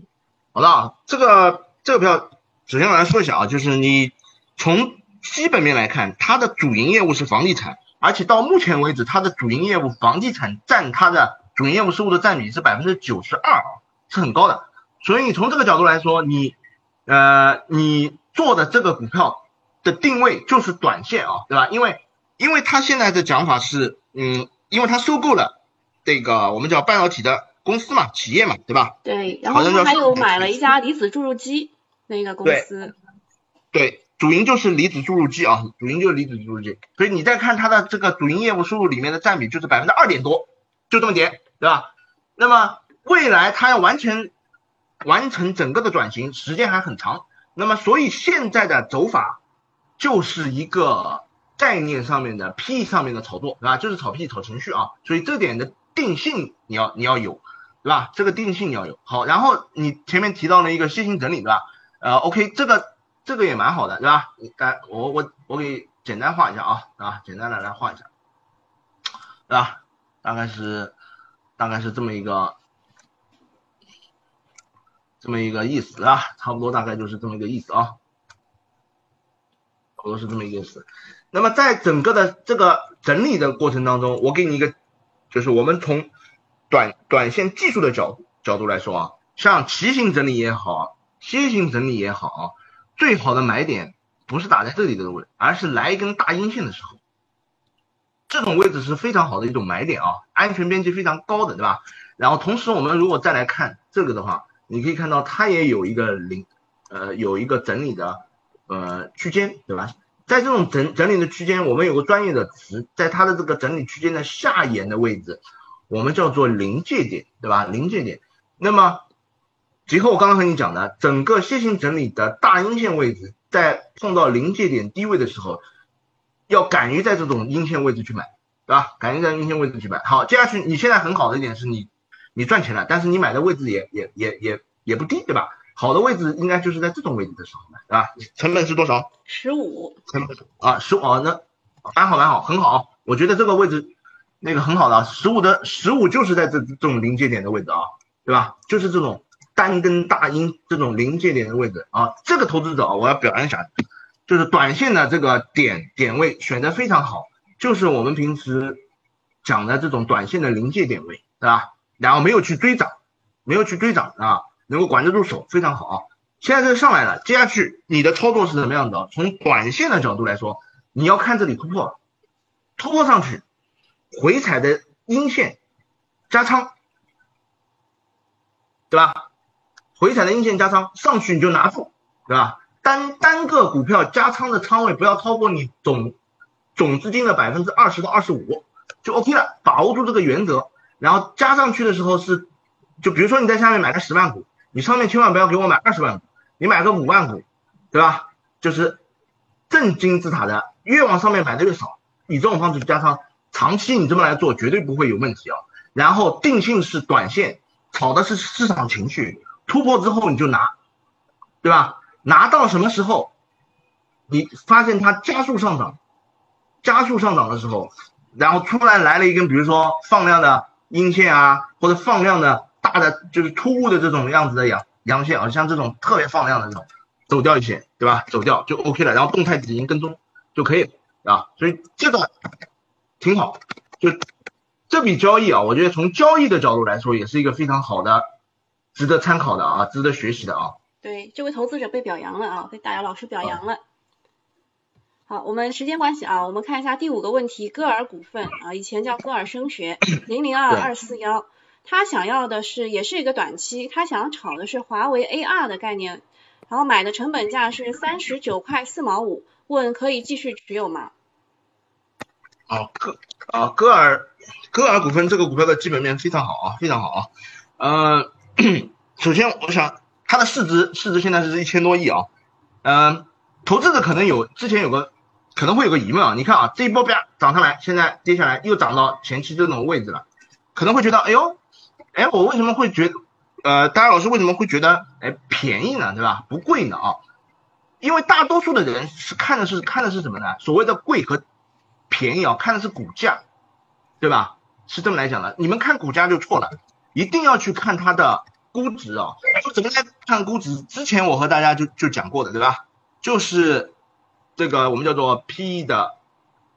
好的，这个这个票首先我来说一下啊，就是你从基本面来看，它的主营业务是房地产，而且到目前为止，它的主营业务房地产占它的主营业务收入的占比是百分之九十二啊，是很高的。所以你从这个角度来说，你呃你做的这个股票的定位就是短线啊，对吧？因为因为他现在的讲法是，嗯，因为他收购了这个我们叫半导体的公司嘛，企业嘛，对吧？对，然后他还有买了一家离子注入机那个公司。对，主营就是离子注入机啊，主营就是离子注入机。所以你再看它的这个主营业务收入里面的占比就是百分之二点多，就这么点，对吧？那么未来它要完全完成整个的转型，时间还很长。那么所以现在的走法就是一个。概念上面的 P 上面的炒作，对吧？就是炒 P 炒情绪啊，所以这点的定性你要你要有，对吧？这个定性你要有。好，然后你前面提到了一个楔形整理，对吧？呃，OK，这个这个也蛮好的，对吧？来，我我我给简单画一下啊啊，简单的来画一下，对吧？大概是大概是这么一个这么一个意思啊，差不多大概就是这么一个意思啊，差不多是这么一个意思。那么在整个的这个整理的过程当中，我给你一个，就是我们从短短线技术的角角度来说啊，像旗形整理也好，楔形整理也好啊，最好的买点不是打在这里的位置，而是来一根大阴线的时候，这种位置是非常好的一种买点啊，安全边际非常高的，对吧？然后同时我们如果再来看这个的话，你可以看到它也有一个零，呃，有一个整理的呃区间，对吧？在这种整整理的区间，我们有个专业的词，在它的这个整理区间的下沿的位置，我们叫做临界点，对吧？临界点。那么结合我刚刚和你讲的，整个楔形整理的大阴线位置，在碰到临界点低位的时候，要敢于在这种阴线位置去买，对吧？敢于在阴线位置去买。好，接下去你现在很好的一点是你你赚钱了，但是你买的位置也也也也也不低，对吧？好的位置应该就是在这种位置的时候买，对吧？成本是多少？十五。成本啊，十五啊，那蛮好蛮好，很好。我觉得这个位置那个很好的，十五的十五就是在这这种临界点的位置啊，对吧？就是这种单根大阴这种临界点的位置啊。这个投资者我要表扬一下，就是短线的这个点点位选的非常好，就是我们平时讲的这种短线的临界点位，对吧？然后没有去追涨，没有去追涨啊。能够管得住手，非常好啊！现在这上来了，接下去你的操作是怎么样的？从短线的角度来说，你要看这里突破，突破上去，回踩的阴线加仓，对吧？回踩的阴线加仓上去你就拿住，对吧？单单个股票加仓的仓位不要超过你总总资金的百分之二十到二十五，就 OK 了。把握住这个原则，然后加上去的时候是，就比如说你在下面买个十万股。你上面千万不要给我买二十万股，你买个五万股，对吧？就是正金字塔的，越往上面买的越少。以这种方式加仓，长期你这么来做绝对不会有问题啊。然后定性是短线，炒的是市场情绪，突破之后你就拿，对吧？拿到什么时候，你发现它加速上涨，加速上涨的时候，然后突然来了一根，比如说放量的阴线啊，或者放量的。大的就是突兀的这种样子的阳阳线啊，像这种特别放量的这种，走掉一些，对吧？走掉就 OK 了，然后动态止盈跟踪就可以了啊。所以这个挺好，就这笔交易啊，我觉得从交易的角度来说，也是一个非常好的、值得参考的啊，值得学习的啊。对，这位投资者被表扬了啊，被大姚老师表扬了。好，我们时间关系啊，我们看一下第五个问题，歌尔股份啊，以前叫歌尔声学，零零二二四幺，他想要的是也是一个短期，他想要炒的是华为 AR 的概念，然后买的成本价是三十九块四毛五，问可以继续持有吗？啊，歌啊歌尔歌尔股份这个股票的基本面非常好啊，非常好啊，呃，首先我想它的市值市值现在是一千多亿啊，嗯，投资者可能有之前有个。可能会有个疑问啊，你看啊，这一波啪涨上来，现在跌下来又涨到前期这种位置了，可能会觉得，哎呦，哎，我为什么会觉，呃，大家老师为什么会觉得，哎，便宜呢，对吧？不贵呢啊？因为大多数的人是看的是看的是什么呢？所谓的贵和便宜啊，看的是股价，对吧？是这么来讲的。你们看股价就错了，一定要去看它的估值啊。说怎么来看估值？之前我和大家就就讲过的，对吧？就是。这个我们叫做 P E 的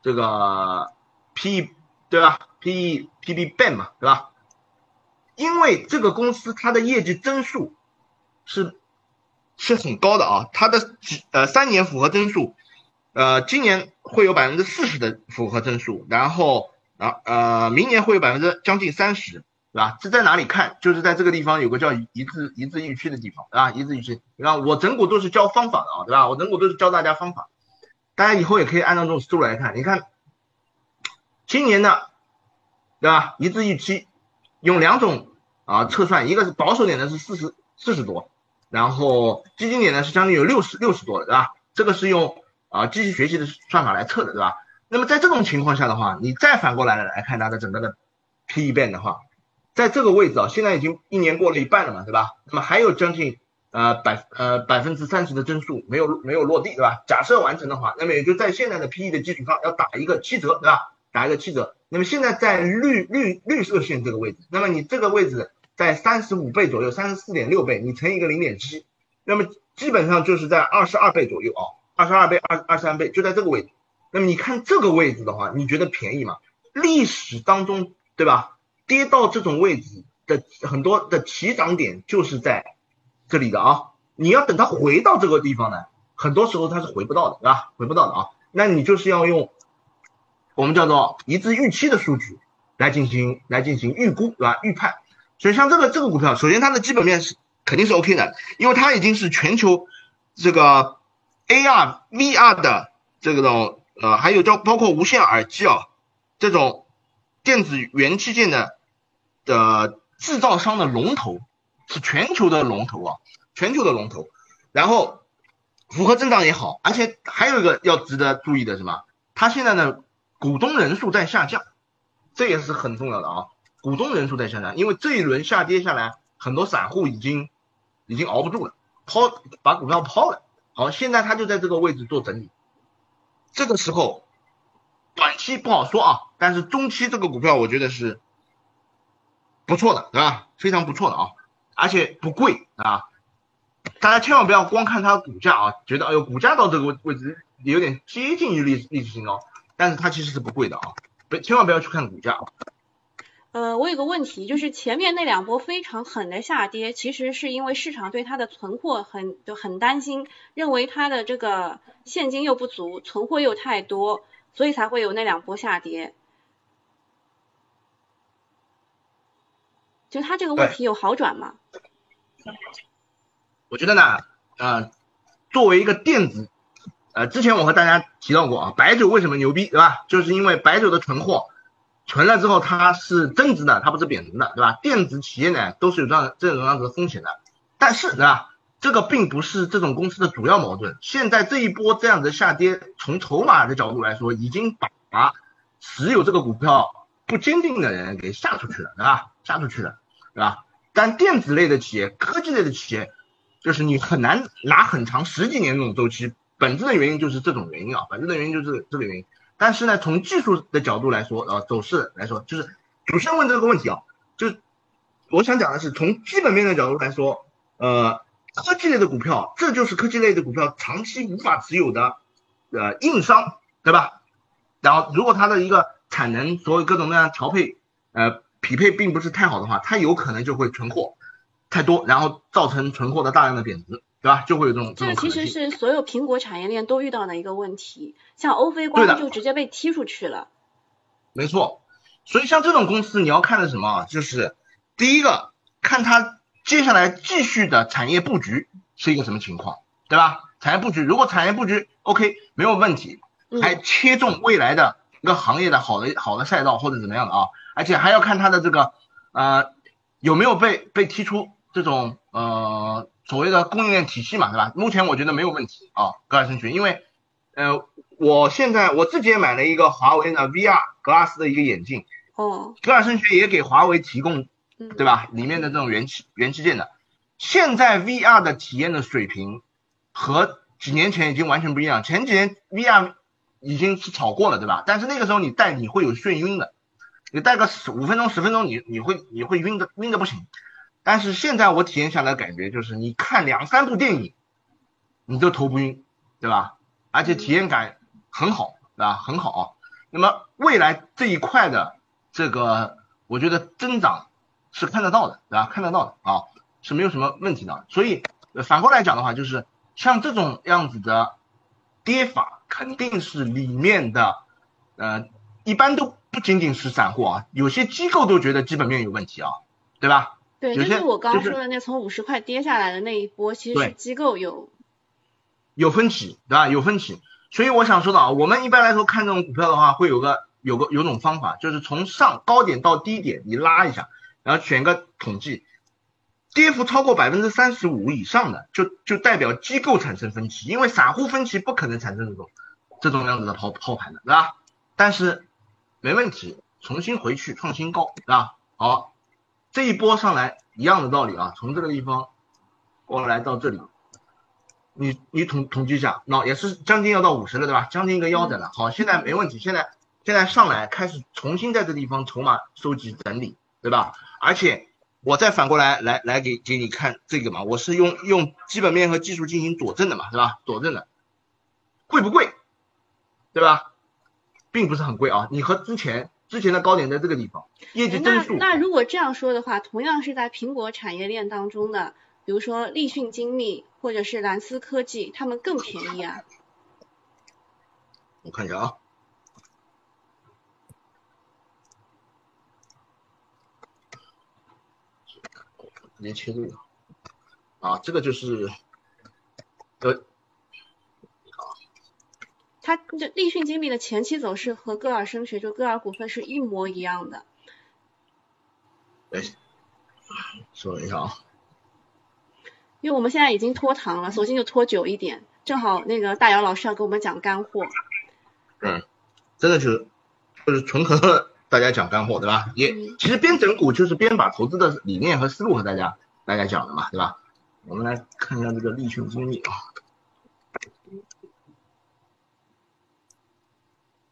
这个 PE，对吧？PE、PB 倍嘛，对吧？因为这个公司它的业绩增速是是很高的啊，它的呃三年复合增速，呃今年会有百分之四十的复合增速，然后啊呃明年会有百分之将近三十。对吧？这在哪里看？就是在这个地方有个叫一字一字预期的地方，对吧？一字预期，对吧？我整股都是教方法的啊，对吧？我整股都是教大家方法。大家以后也可以按照这种思路来看，你看，今年的，对吧？一致预期用两种啊测算，一个是保守点的是四十四十多，然后基金点呢是将近有六十六十多的，对吧？这个是用啊机器学习的算法来测的，对吧？那么在这种情况下的话，你再反过来来看它的整个的 P E 变的话，在这个位置啊，现在已经一年过了一半了嘛，对吧？那么还有将近。呃百呃百分之三十的增速没有没有落地对吧？假设完成的话，那么也就在现在的 P E 的基础上要打一个七折对吧？打一个七折。那么现在在绿绿绿色线这个位置，那么你这个位置在三十五倍左右，三十四点六倍，你乘一个零点七，那么基本上就是在二十二倍左右啊，二十二倍二二三倍就在这个位置。那么你看这个位置的话，你觉得便宜吗？历史当中对吧？跌到这种位置的很多的起涨点就是在。这里的啊，你要等它回到这个地方呢，很多时候它是回不到的，对吧？回不到的啊，那你就是要用我们叫做一致预期的数据来进行来进行预估，对吧？预判。所以像这个这个股票，首先它的基本面是肯定是 OK 的，因为它已经是全球这个 AR VR 的这种呃，还有叫包括无线耳机啊这种电子元器件的的制造商的龙头。是全球的龙头啊，全球的龙头，然后符合增长也好，而且还有一个要值得注意的什么？它现在呢股东人数在下降，这也是很重要的啊。股东人数在下降，因为这一轮下跌下来，很多散户已经已经熬不住了，抛把股票抛了。好，现在他就在这个位置做整理，这个时候短期不好说啊，但是中期这个股票我觉得是不错的，对吧？非常不错的啊。而且不贵啊，大家千万不要光看它的股价啊，觉得哎呦股价到这个位位置有点接近于历史历史新高，但是它其实是不贵的啊，不千万不要去看股价。呃，我有个问题，就是前面那两波非常狠的下跌，其实是因为市场对它的存货很就很担心，认为它的这个现金又不足，存货又太多，所以才会有那两波下跌。就它这个问题有好转吗？我觉得呢，呃，作为一个电子，呃，之前我和大家提到过啊，白酒为什么牛逼，对吧？就是因为白酒的存货存了之后它是增值的，它不是贬值的，对吧？电子企业呢都是有这样这种样子的风险的，但是对吧？这个并不是这种公司的主要矛盾。现在这一波这样子下跌，从筹码的角度来说，已经把持有这个股票不坚定的人给吓出去了，对吧？吓出去了。对吧？但电子类的企业、科技类的企业，就是你很难拿很长十几年这种周期。本质的原因就是这种原因啊，本质的原因就是这个原因。但是呢，从技术的角度来说，呃，走势来说，就是主持人问这个问题啊，就我想讲的是从基本面的角度来说，呃，科技类的股票，这就是科技类的股票长期无法持有的呃硬伤，对吧？然后如果它的一个产能，所有各种各样调配，呃。匹配并不是太好的话，它有可能就会存货太多，然后造成存货的大量的贬值，对吧？就会有这种这个其实是所有苹果产业链都遇到的一个问题，像欧菲光就直接被踢出去了。没错，所以像这种公司你要看的什么？就是第一个看它接下来继续的产业布局是一个什么情况，对吧？产业布局如果产业布局 OK 没有问题，还切中未来的一个行业的好的好的赛道或者怎么样的啊，而且还要看它的这个呃有没有被被踢出这种呃。所谓的供应链体系嘛，对吧？目前我觉得没有问题啊，格尔森学，因为，呃，我现在我自己也买了一个华为的 VR Glass 的一个眼镜，哦，格尔森学也给华为提供，对吧？里面的这种元器元器件的，现在 VR 的体验的水平和几年前已经完全不一样，前几年 VR 已经是炒过了，对吧？但是那个时候你戴你会有眩晕的，你戴个十五分钟十分钟，你你会你会晕的晕的不行。但是现在我体验下来感觉就是，你看两三部电影，你都头不晕，对吧？而且体验感很好，对吧？很好。那么未来这一块的这个，我觉得增长是看得到的，对吧？看得到的啊，是没有什么问题的。所以反过来讲的话，就是像这种样子的跌法，肯定是里面的，呃，一般都不仅仅是散户啊，有些机构都觉得基本面有问题啊，对吧？对，就是我刚刚说的那从五十块跌下来的那一波，其实是机构有有分歧，对吧？有分歧，所以我想说的啊，我们一般来说看这种股票的话，会有个有个有种方法，就是从上高点到低点你拉一下，然后选个统计，跌幅超过百分之三十五以上的，就就代表机构产生分歧，因为散户分歧不可能产生这种这种样子的抛抛盘的，对吧？但是没问题，重新回去创新高，对吧？好。这一波上来一样的道理啊，从这个地方过来到这里，你你统统计一下，那也是将近要到五十了，对吧？将近一个腰斩了。好，现在没问题，现在现在上来开始重新在这地方筹码收集整理，对吧？而且我再反过来来来给给你看这个嘛，我是用用基本面和技术进行佐证的嘛，对吧？佐证的贵不贵？对吧？并不是很贵啊，你和之前。之前的高点在这个地方，业绩增速。那那如果这样说的话，同样是在苹果产业链当中的，比如说立讯精密或者是蓝思科技，他们更便宜啊。我看一下啊，直接切这个啊，这个就是呃。它这立讯精密的前期走势和歌尔声学就歌尔股份是一模一样的。哎，说一下啊。因为我们现在已经拖堂了，索性就拖久一点，正好那个大姚老师要给我们讲干货。嗯，真的是就是纯和大家讲干货，对吧？也其实边整股就是边把投资的理念和思路和大家大家讲的嘛，对吧？我们来看一下这个立讯精密啊。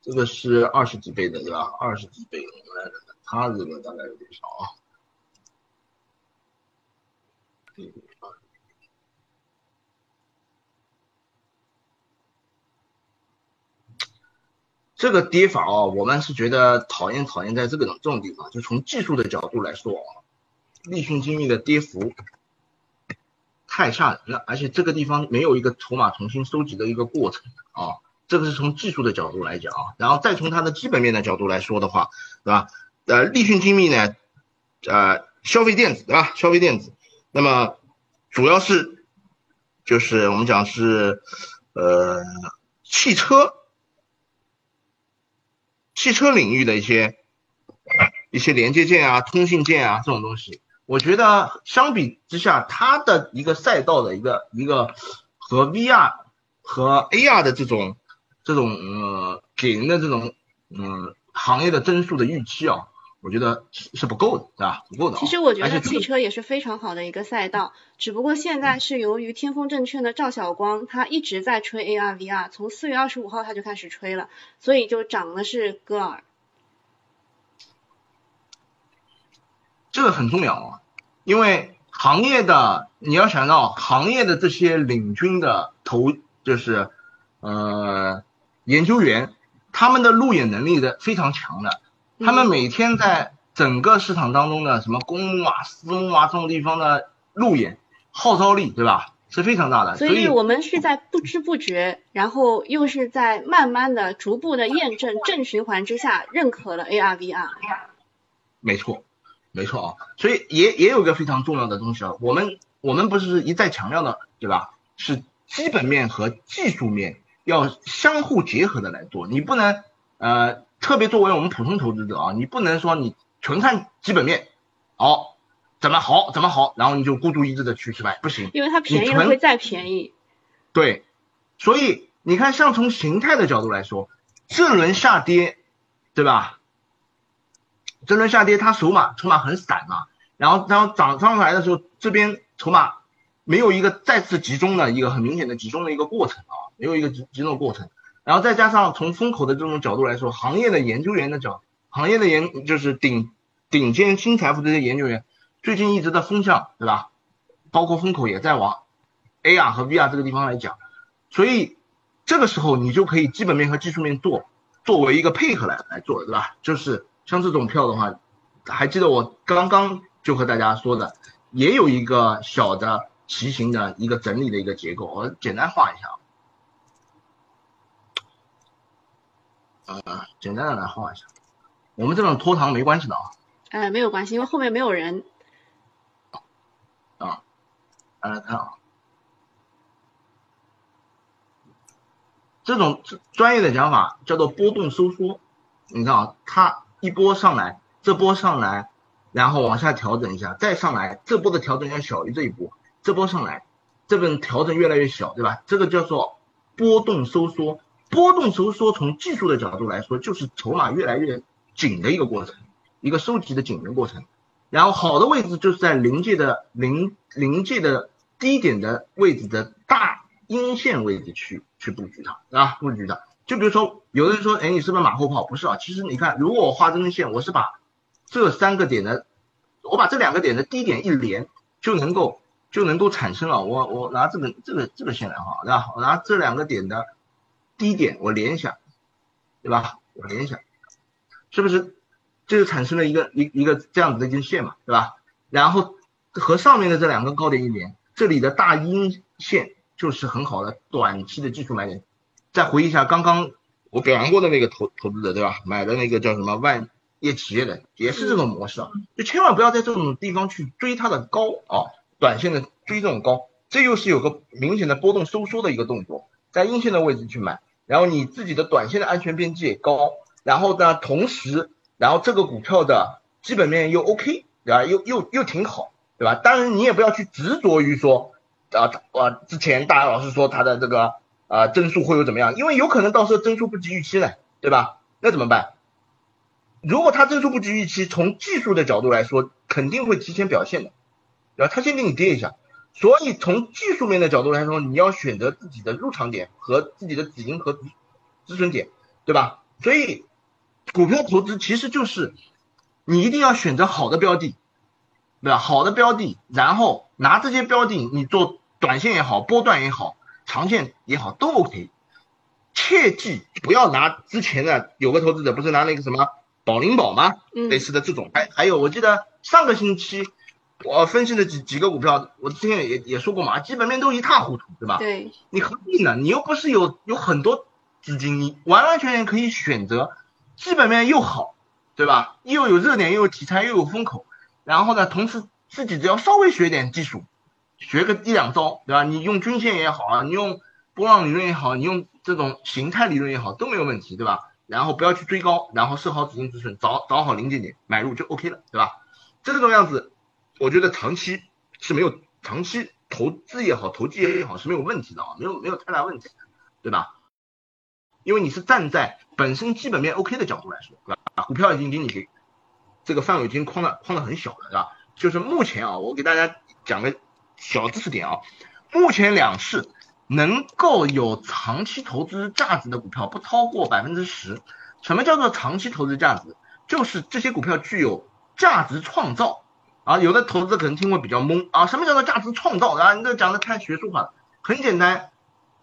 这个是二十几倍的，对吧？二十几倍，它这个大概有多少啊？这个跌法啊，我们是觉得讨厌讨厌在这个这种地方，就从技术的角度来说啊，立讯精密的跌幅太吓人了，而且这个地方没有一个筹码重新收集的一个过程啊。这个是从技术的角度来讲啊，然后再从它的基本面的角度来说的话，对吧？呃，立讯精密呢，呃，消费电子对吧？消费电子，那么主要是就是我们讲是呃汽车汽车领域的一些一些连接件啊、通信件啊这种东西，我觉得相比之下，它的一个赛道的一个一个和 VR 和 AR 的这种。这种呃给人的这种嗯行业的增速的预期啊，我觉得是是不够的，对吧？不够的。其实我觉得汽车也是非常好的一个赛道，只不过现在是由于天风证券的赵晓光他一直在吹 AR VR，从四月二十五号他就开始吹了，所以就涨的是歌尔。这个很重要啊，因为行业的你要想到行业的这些领军的投就是呃。研究员他们的路演能力的非常强的，他们每天在整个市场当中的什么公募啊、私募啊这种地方的路演号召力，对吧？是非常大的。所以我们是在不知不觉，然后又是在慢慢的、逐步的验证正循环之下，认可了 ARVR。没错，没错啊。所以也也有一个非常重要的东西啊，我们我们不是一再强调的，对吧？是基本面和技术面要相互结合的来做，你不能呃，特别作为我们普通投资者啊，你不能说你纯看基本面，好。怎么好怎么好，然后你就孤注一掷的去去买，不行，因为它便宜了会再便宜。对，所以你看，像从形态的角度来说，这轮下跌，对吧？这轮下跌，它筹码筹码很散嘛，然后然后涨上来的时候，这边筹码没有一个再次集中的一个很明显的集中的一个过程啊，没有一个集集中的过程，然后再加上从风口的这种角度来说，行业的研究员的角，行业的研就是顶顶尖新财富这些研究员。最近一直的风向，对吧？包括风口也在往 AR 和 VR 这个地方来讲，所以这个时候你就可以基本面和技术面做作为一个配合来来做，对吧？就是像这种票的话，还记得我刚刚就和大家说的，也有一个小的旗形的一个整理的一个结构，我简单画一下啊，简单的来画一下，我们这种拖堂没关系的啊，哎，没有关系，因为后面没有人。啊大家看啊，这种专业的讲法叫做波动收缩。你看啊，它一波上来，这波上来，然后往下调整一下，再上来，这波的调整要小于这一波，这波上来，这边调整越来越小，对吧？这个叫做波动收缩。波动收缩从技术的角度来说，就是筹码越来越紧的一个过程，一个收集的紧的过程。然后好的位置就是在临界的临临界的低点的位置的大阴线位置去去布局它，啊，布局它。就比如说，有的人说，哎，你是不是马后炮？不是啊，其实你看，如果我画这根线，我是把这三个点的，我把这两个点的低点一连，就能够就能够产生了。我我拿这个这个这个线来画，对吧？我拿这两个点的低点我连一下，对吧？我连一下，是不是？这就产生了一个一一个这样子的一根线嘛，对吧？然后和上面的这两个高点一连，这里的大阴线就是很好的短期的技术买点。再回忆一下刚刚我表扬过的那个投投资者，对吧？买的那个叫什么万业企业的，也是这种模式啊，就千万不要在这种地方去追它的高啊，短线的追这种高，这又是有个明显的波动收缩的一个动作，在阴线的位置去买，然后你自己的短线的安全边际也高，然后呢，同时。然后这个股票的基本面又 OK，对吧？又又又挺好，对吧？当然你也不要去执着于说，啊啊，之前大家老是说它的这个啊增速会有怎么样，因为有可能到时候增速不及预期了，对吧？那怎么办？如果它增速不及预期，从技术的角度来说，肯定会提前表现的，对吧？它先给你跌一下，所以从技术面的角度来说，你要选择自己的入场点和自己的止盈和止损点，对吧？所以。股票投资其实就是你一定要选择好的标的，对吧？好的标的，然后拿这些标的你做短线也好，波段也好，长线也好都 OK。切记不要拿之前的有个投资者不是拿那个什么宝灵宝吗？类似的这种，还还有我记得上个星期我分析的几几个股票，我之前也也说过嘛，基本面都一塌糊涂，对吧？对。你何必呢？你又不是有有很多资金，你完完全全可以选择。基本面又好，对吧？又有热点，又有题材，又有风口。然后呢，同时自己只要稍微学点技术，学个一两招，对吧？你用均线也好啊，你用波浪理论也好，你用这种形态理论也好，都没有问题，对吧？然后不要去追高，然后设好止盈止损，找找好临界点买入就 OK 了，对吧？这种样子，我觉得长期是没有长期投资也好，投机也好是没有问题的啊，没有没有太大问题，对吧？因为你是站在本身基本面 OK 的角度来说，对吧？股票已经给你给这个范围已经框的框的很小了，对吧？就是目前啊，我给大家讲个小知识点啊，目前两市能够有长期投资价值的股票不超过百分之十。什么叫做长期投资价值？就是这些股票具有价值创造啊。有的投资者可能听会比较懵啊，什么叫做价值创造啊？你这讲的太学术化了。很简单，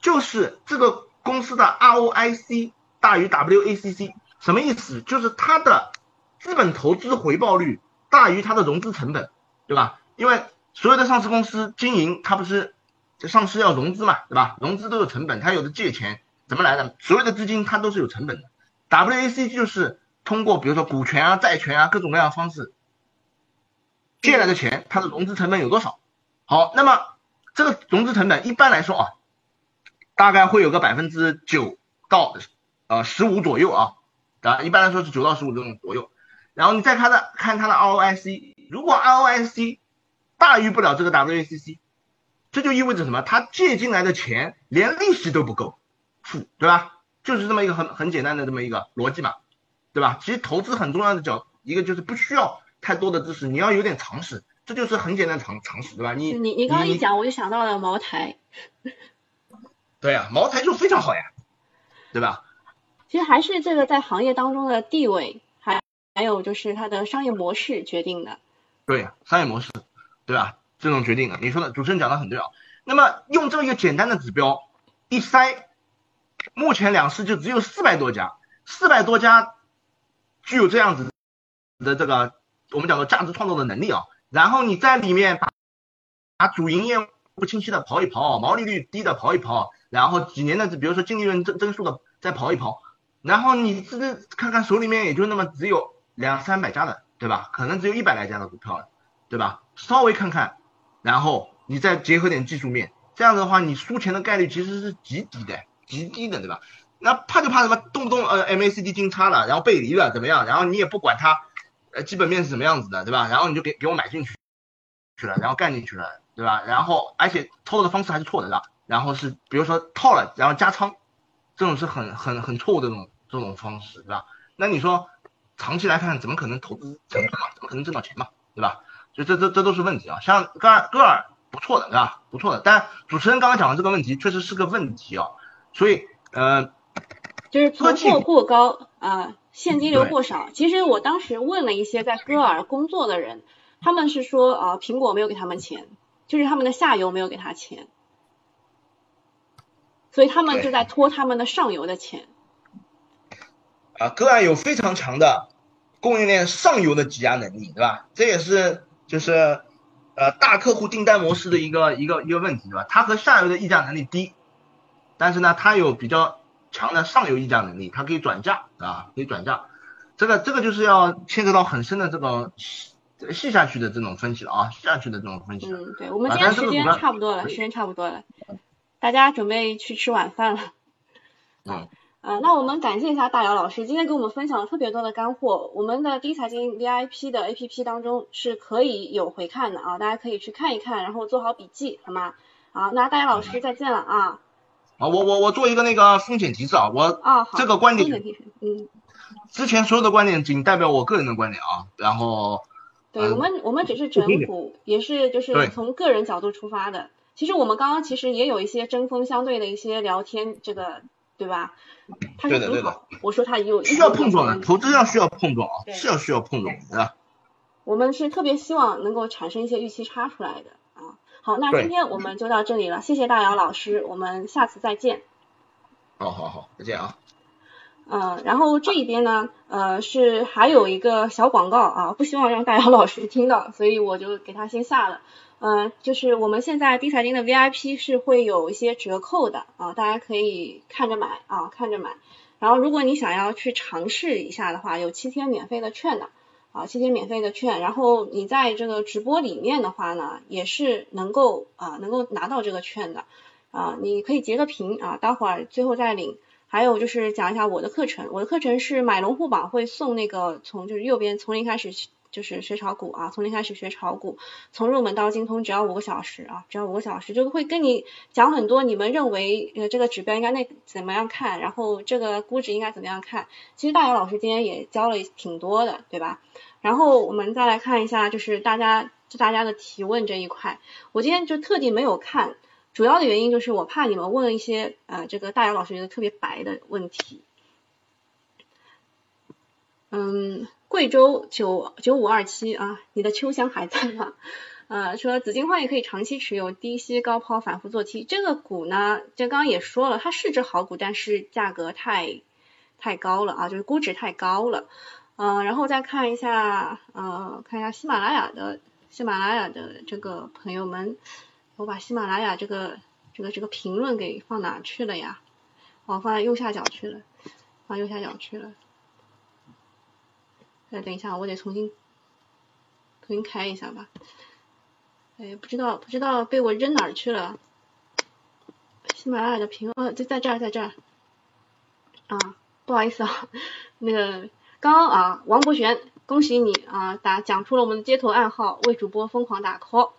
就是这个。公司的 ROIC 大于 WACC 什么意思？就是它的资本投资回报率大于它的融资成本，对吧？因为所有的上市公司经营，它不是上市要融资嘛，对吧？融资都有成本，它有的借钱怎么来的？所有的资金它都是有成本的。WAC 就是通过比如说股权啊、债权啊各种各样的方式借来的钱，它的融资成本有多少？好，那么这个融资成本一般来说啊，大概会有个百分之九到呃十五左右啊，啊，一般来说是九到十五这种左右。然后你再看它看它的 ROIC，如果 ROIC 大于不了这个 WACC，这就意味着什么？他借进来的钱连利息都不够付，对吧？就是这么一个很很简单的这么一个逻辑嘛，对吧？其实投资很重要的角一个就是不需要太多的知识，你要有点常识，这就是很简单常常识，对吧？你你你刚刚一讲，我就想到了茅台。对呀，茅台就非常好呀，对吧？其实还是这个在行业当中的地位，还还有就是它的商业模式决定的。对，商业模式，对吧？这种决定的，你说的主持人讲的很对啊。那么用这么一个简单的指标一筛，目前两市就只有四百多家，四百多家具有这样子的这个我们讲的价值创造的能力啊。然后你在里面把把主营业务不清晰的刨一刨，毛利率低的刨一刨，然后几年的比如说净利润增增速的再刨一刨，然后你这个看看手里面也就那么只有两三百家的，对吧？可能只有一百来家的股票了，对吧？稍微看看。然后你再结合点技术面，这样的话，你输钱的概率其实是极低的，极低的，对吧？那怕就怕什么，动不动呃 MACD 金叉了，然后背离了，怎么样？然后你也不管它，呃基本面是什么样子的，对吧？然后你就给给我买进去去了，然后干进去了，对吧？然后而且操作的方式还是错的，对吧？然后是比如说套了，然后加仓，这种是很很很错误的这种这种方式，对吧？那你说长期来看，怎么可能投资成功嘛？怎么可能挣到钱嘛？对吧？就这这这都是问题啊，像戈尔戈尔不错的，对吧？不错的，但主持人刚刚讲的这个问题确实是个问题啊，所以呃，就是存货过高啊，现金流过少。其实我当时问了一些在戈尔工作的人，他们是说啊，苹果没有给他们钱，就是他们的下游没有给他钱，所以他们就在拖他们的上游的钱。啊，戈尔有非常强的供应链上游的挤压能力，对吧？这也是。就是呃大客户订单模式的一个一个一个问题，对吧？它和下游的议价能力低，但是呢，它有比较强的上游议价能力，它可以转嫁啊，可以转嫁。这个这个就是要牵扯到很深的这个细下去的这种分析了啊，细下去的这种分析。嗯，对，我们今天时间差不多了，时间差不多了，大家准备去吃晚饭了。嗯。呃，那我们感谢一下大姚老师，今天给我们分享了特别多的干货。我们的第一财经 VIP 的 APP 当中是可以有回看的啊，大家可以去看一看，然后做好笔记，好吗？好，那大姚老师再见了啊。啊，我我我做一个那个风险提示啊，我啊好，这个观点，嗯，之前所有的观点仅代表我个人的观点啊，然后，对我们我们只是整股，也是就是从个人角度出发的。其实我们刚刚其实也有一些针锋相对的一些聊天，这个。对吧？他是很好。我说他有需要碰撞的，投资要需要碰撞啊，是要需要碰撞，的？我们是特别希望能够产生一些预期差出来的啊。好，那今天我们就到这里了，谢谢大姚老师，我们下次再见。好好好，再见啊。嗯，然后这一边呢，呃，是还有一个小广告啊，不希望让大姚老师听到，所以我就给他先下了。嗯，就是我们现在低财经的 VIP 是会有一些折扣的啊，大家可以看着买啊，看着买。然后如果你想要去尝试一下的话，有七天免费的券的啊，七天免费的券。然后你在这个直播里面的话呢，也是能够啊，能够拿到这个券的啊，你可以截个屏啊，待会儿最后再领。还有就是讲一下我的课程，我的课程是买龙虎榜会送那个从就是右边从零开始。就是学炒股啊，从零开始学炒股，从入门到精通只要五个小时啊，只要五个小时就会跟你讲很多你们认为呃这个指标应该那怎么样看，然后这个估值应该怎么样看。其实大姚老师今天也教了挺多的，对吧？然后我们再来看一下，就是大家就大家的提问这一块，我今天就特地没有看，主要的原因就是我怕你们问一些呃这个大姚老师觉得特别白的问题，嗯。贵州九九五二七啊，你的秋香还在吗？呃，说紫金矿也可以长期持有，低吸高抛，反复做 T。这个股呢，就刚刚也说了，它是只好股，但是价格太太高了啊，就是估值太高了。嗯，然后再看一下，呃，看一下喜马拉雅的喜马拉雅的这个朋友们，我把喜马拉雅这个这个这个评论给放哪去了呀？哦，放在右下角去了，放右下角去了。哎，等一下，我得重新重新开一下吧。哎，不知道不知道被我扔哪儿去了。喜马拉雅的评论，就，在这儿，在这儿。啊，不好意思啊，那个刚刚啊，王博璇，恭喜你啊，打讲出了我们的街头暗号，为主播疯狂打 call。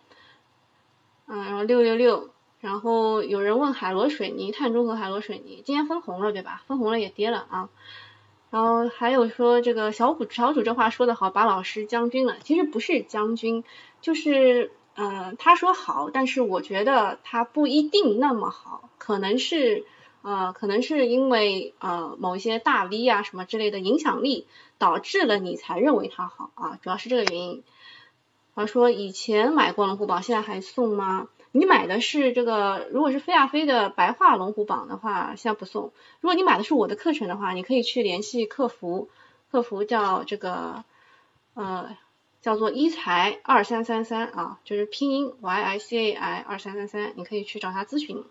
嗯，然后六六六，然后有人问海螺水泥，碳中和海螺水泥，今天分红了对吧？分红了也跌了啊。然后还有说这个小虎小主这话说的好，把老师将军了，其实不是将军，就是嗯他说好，但是我觉得他不一定那么好，可能是呃可能是因为呃某一些大 V 啊什么之类的影响力导致了你才认为他好啊，主要是这个原因。他说以前买过龙虎榜，现在还送吗？你买的是这个，如果是飞亚飞的白话龙虎榜的话，现在不送。如果你买的是我的课程的话，你可以去联系客服，客服叫这个呃叫做一财二三三三啊，就是拼音 Y I C A I 二三三三，你可以去找他咨询。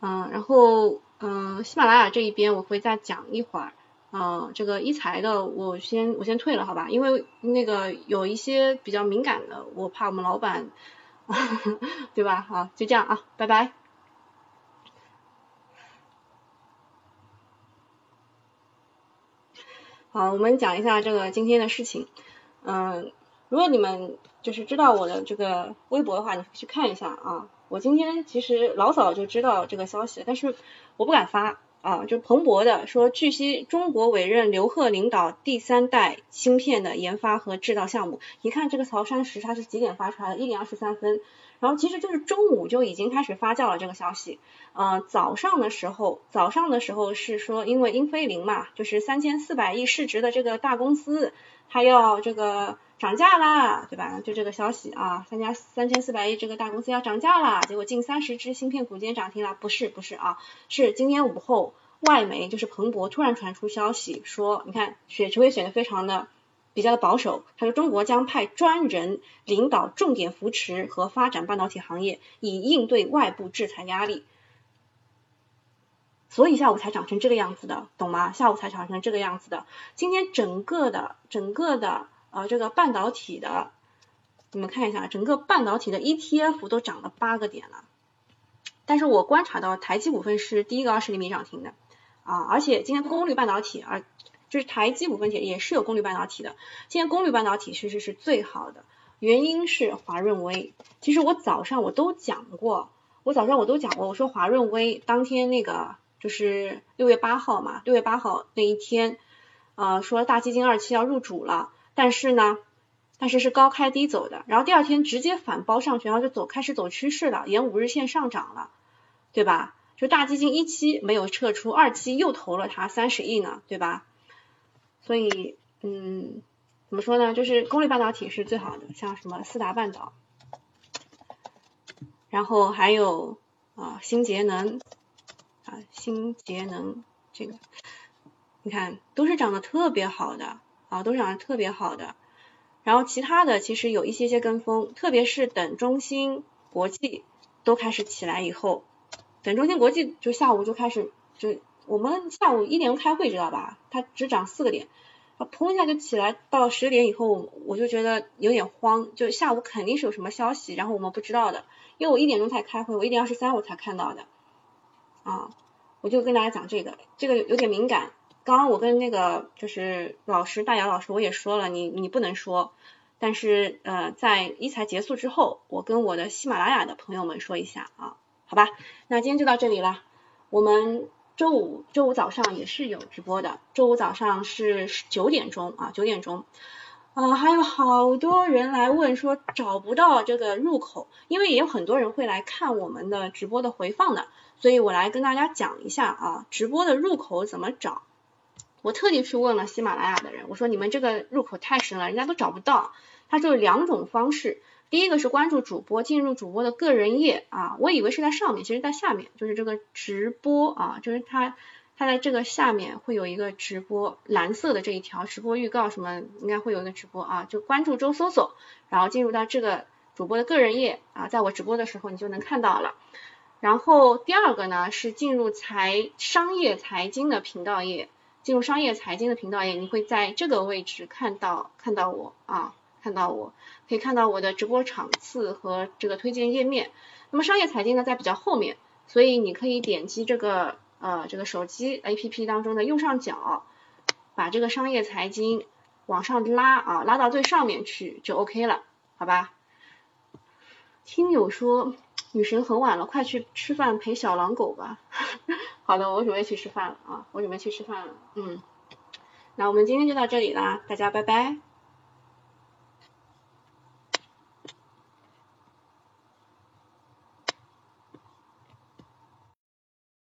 嗯，然后嗯喜马拉雅这一边我会再讲一会儿。嗯，这个一财的我先我先退了，好吧？因为那个有一些比较敏感的，我怕我们老板，对吧？好，就这样啊，拜拜。好，我们讲一下这个今天的事情。嗯，如果你们就是知道我的这个微博的话，你可以去看一下啊。我今天其实老早就知道这个消息，但是我不敢发。啊，就彭博的说，据悉中国委任刘鹤领导第三代芯片的研发和制造项目。一看这个曹山石，它是几点发出来的？一点二十三分。然后其实就是中午就已经开始发酵了这个消息。呃，早上的时候，早上的时候是说，因为英飞凌嘛，就是三千四百亿市值的这个大公司，它要这个。涨价啦，对吧？就这个消息啊，三家三千四百亿这个大公司要涨价啦，结果近三十只芯片股今天涨停了，不是不是啊，是今天午后外媒就是彭博突然传出消息说，你看选陈伟选的非常的比较的保守，他说中国将派专人领导重点扶持和发展半导体行业，以应对外部制裁压力，所以下午才涨成这个样子的，懂吗？下午才涨成这个样子的，今天整个的整个的。啊，这个半导体的，你们看一下，整个半导体的 ETF 都涨了八个点了。但是我观察到台积股份是第一个二十厘米涨停的啊，而且今天功率半导体，而就是台积股份也也是有功率半导体的。今天功率半导体其实是最好的，原因是华润微。其实我早上我都讲过，我早上我都讲过，我说华润微当天那个就是六月八号嘛，六月八号那一天，呃，说大基金二期要入主了。但是呢，但是是高开低走的，然后第二天直接反包上去，然后就走开始走趋势了，沿五日线上涨了，对吧？就大基金一期没有撤出，二期又投了它三十亿呢，对吧？所以，嗯，怎么说呢？就是功率半导体是最好的，像什么四达半导，然后还有啊新节能啊新节能这个，你看都是涨得特别好的。啊，都是涨得特别好的，然后其他的其实有一些些跟风，特别是等中芯国际都开始起来以后，等中芯国际就下午就开始，就我们下午一点钟开会知道吧？它只涨四个点，啊，砰一下就起来，到十点以后我就觉得有点慌，就下午肯定是有什么消息，然后我们不知道的，因为我一点钟才开会，我一点二十三我才看到的，啊，我就跟大家讲这个，这个有点敏感。刚刚我跟那个就是老师大姚老师我也说了，你你不能说，但是呃在一财结束之后，我跟我的喜马拉雅的朋友们说一下啊，好吧，那今天就到这里了。我们周五周五早上也是有直播的，周五早上是九点钟啊九点钟啊，还有好多人来问说找不到这个入口，因为也有很多人会来看我们的直播的回放的，所以我来跟大家讲一下啊直播的入口怎么找。我特地去问了喜马拉雅的人，我说你们这个入口太深了，人家都找不到。他说有两种方式，第一个是关注主播，进入主播的个人页啊，我以为是在上面，其实在下面，就是这个直播啊，就是他他在这个下面会有一个直播，蓝色的这一条直播预告什么，应该会有一个直播啊，就关注周搜索，然后进入到这个主播的个人页啊，在我直播的时候你就能看到了。然后第二个呢是进入财商业财经的频道页，进入商业财经的频道页，你会在这个位置看到看到我啊，看到我可以看到我的直播场次和这个推荐页面。那么商业财经呢在比较后面，所以你可以点击这个呃这个手机 APP 当中的右上角，把这个商业财经往上拉啊，拉到最上面去就 OK 了，好吧？听友说。女神很晚了，快去吃饭陪小狼狗吧。好的，我准备去吃饭了啊，我准备去吃饭了。嗯，那我们今天就到这里啦，大家拜拜。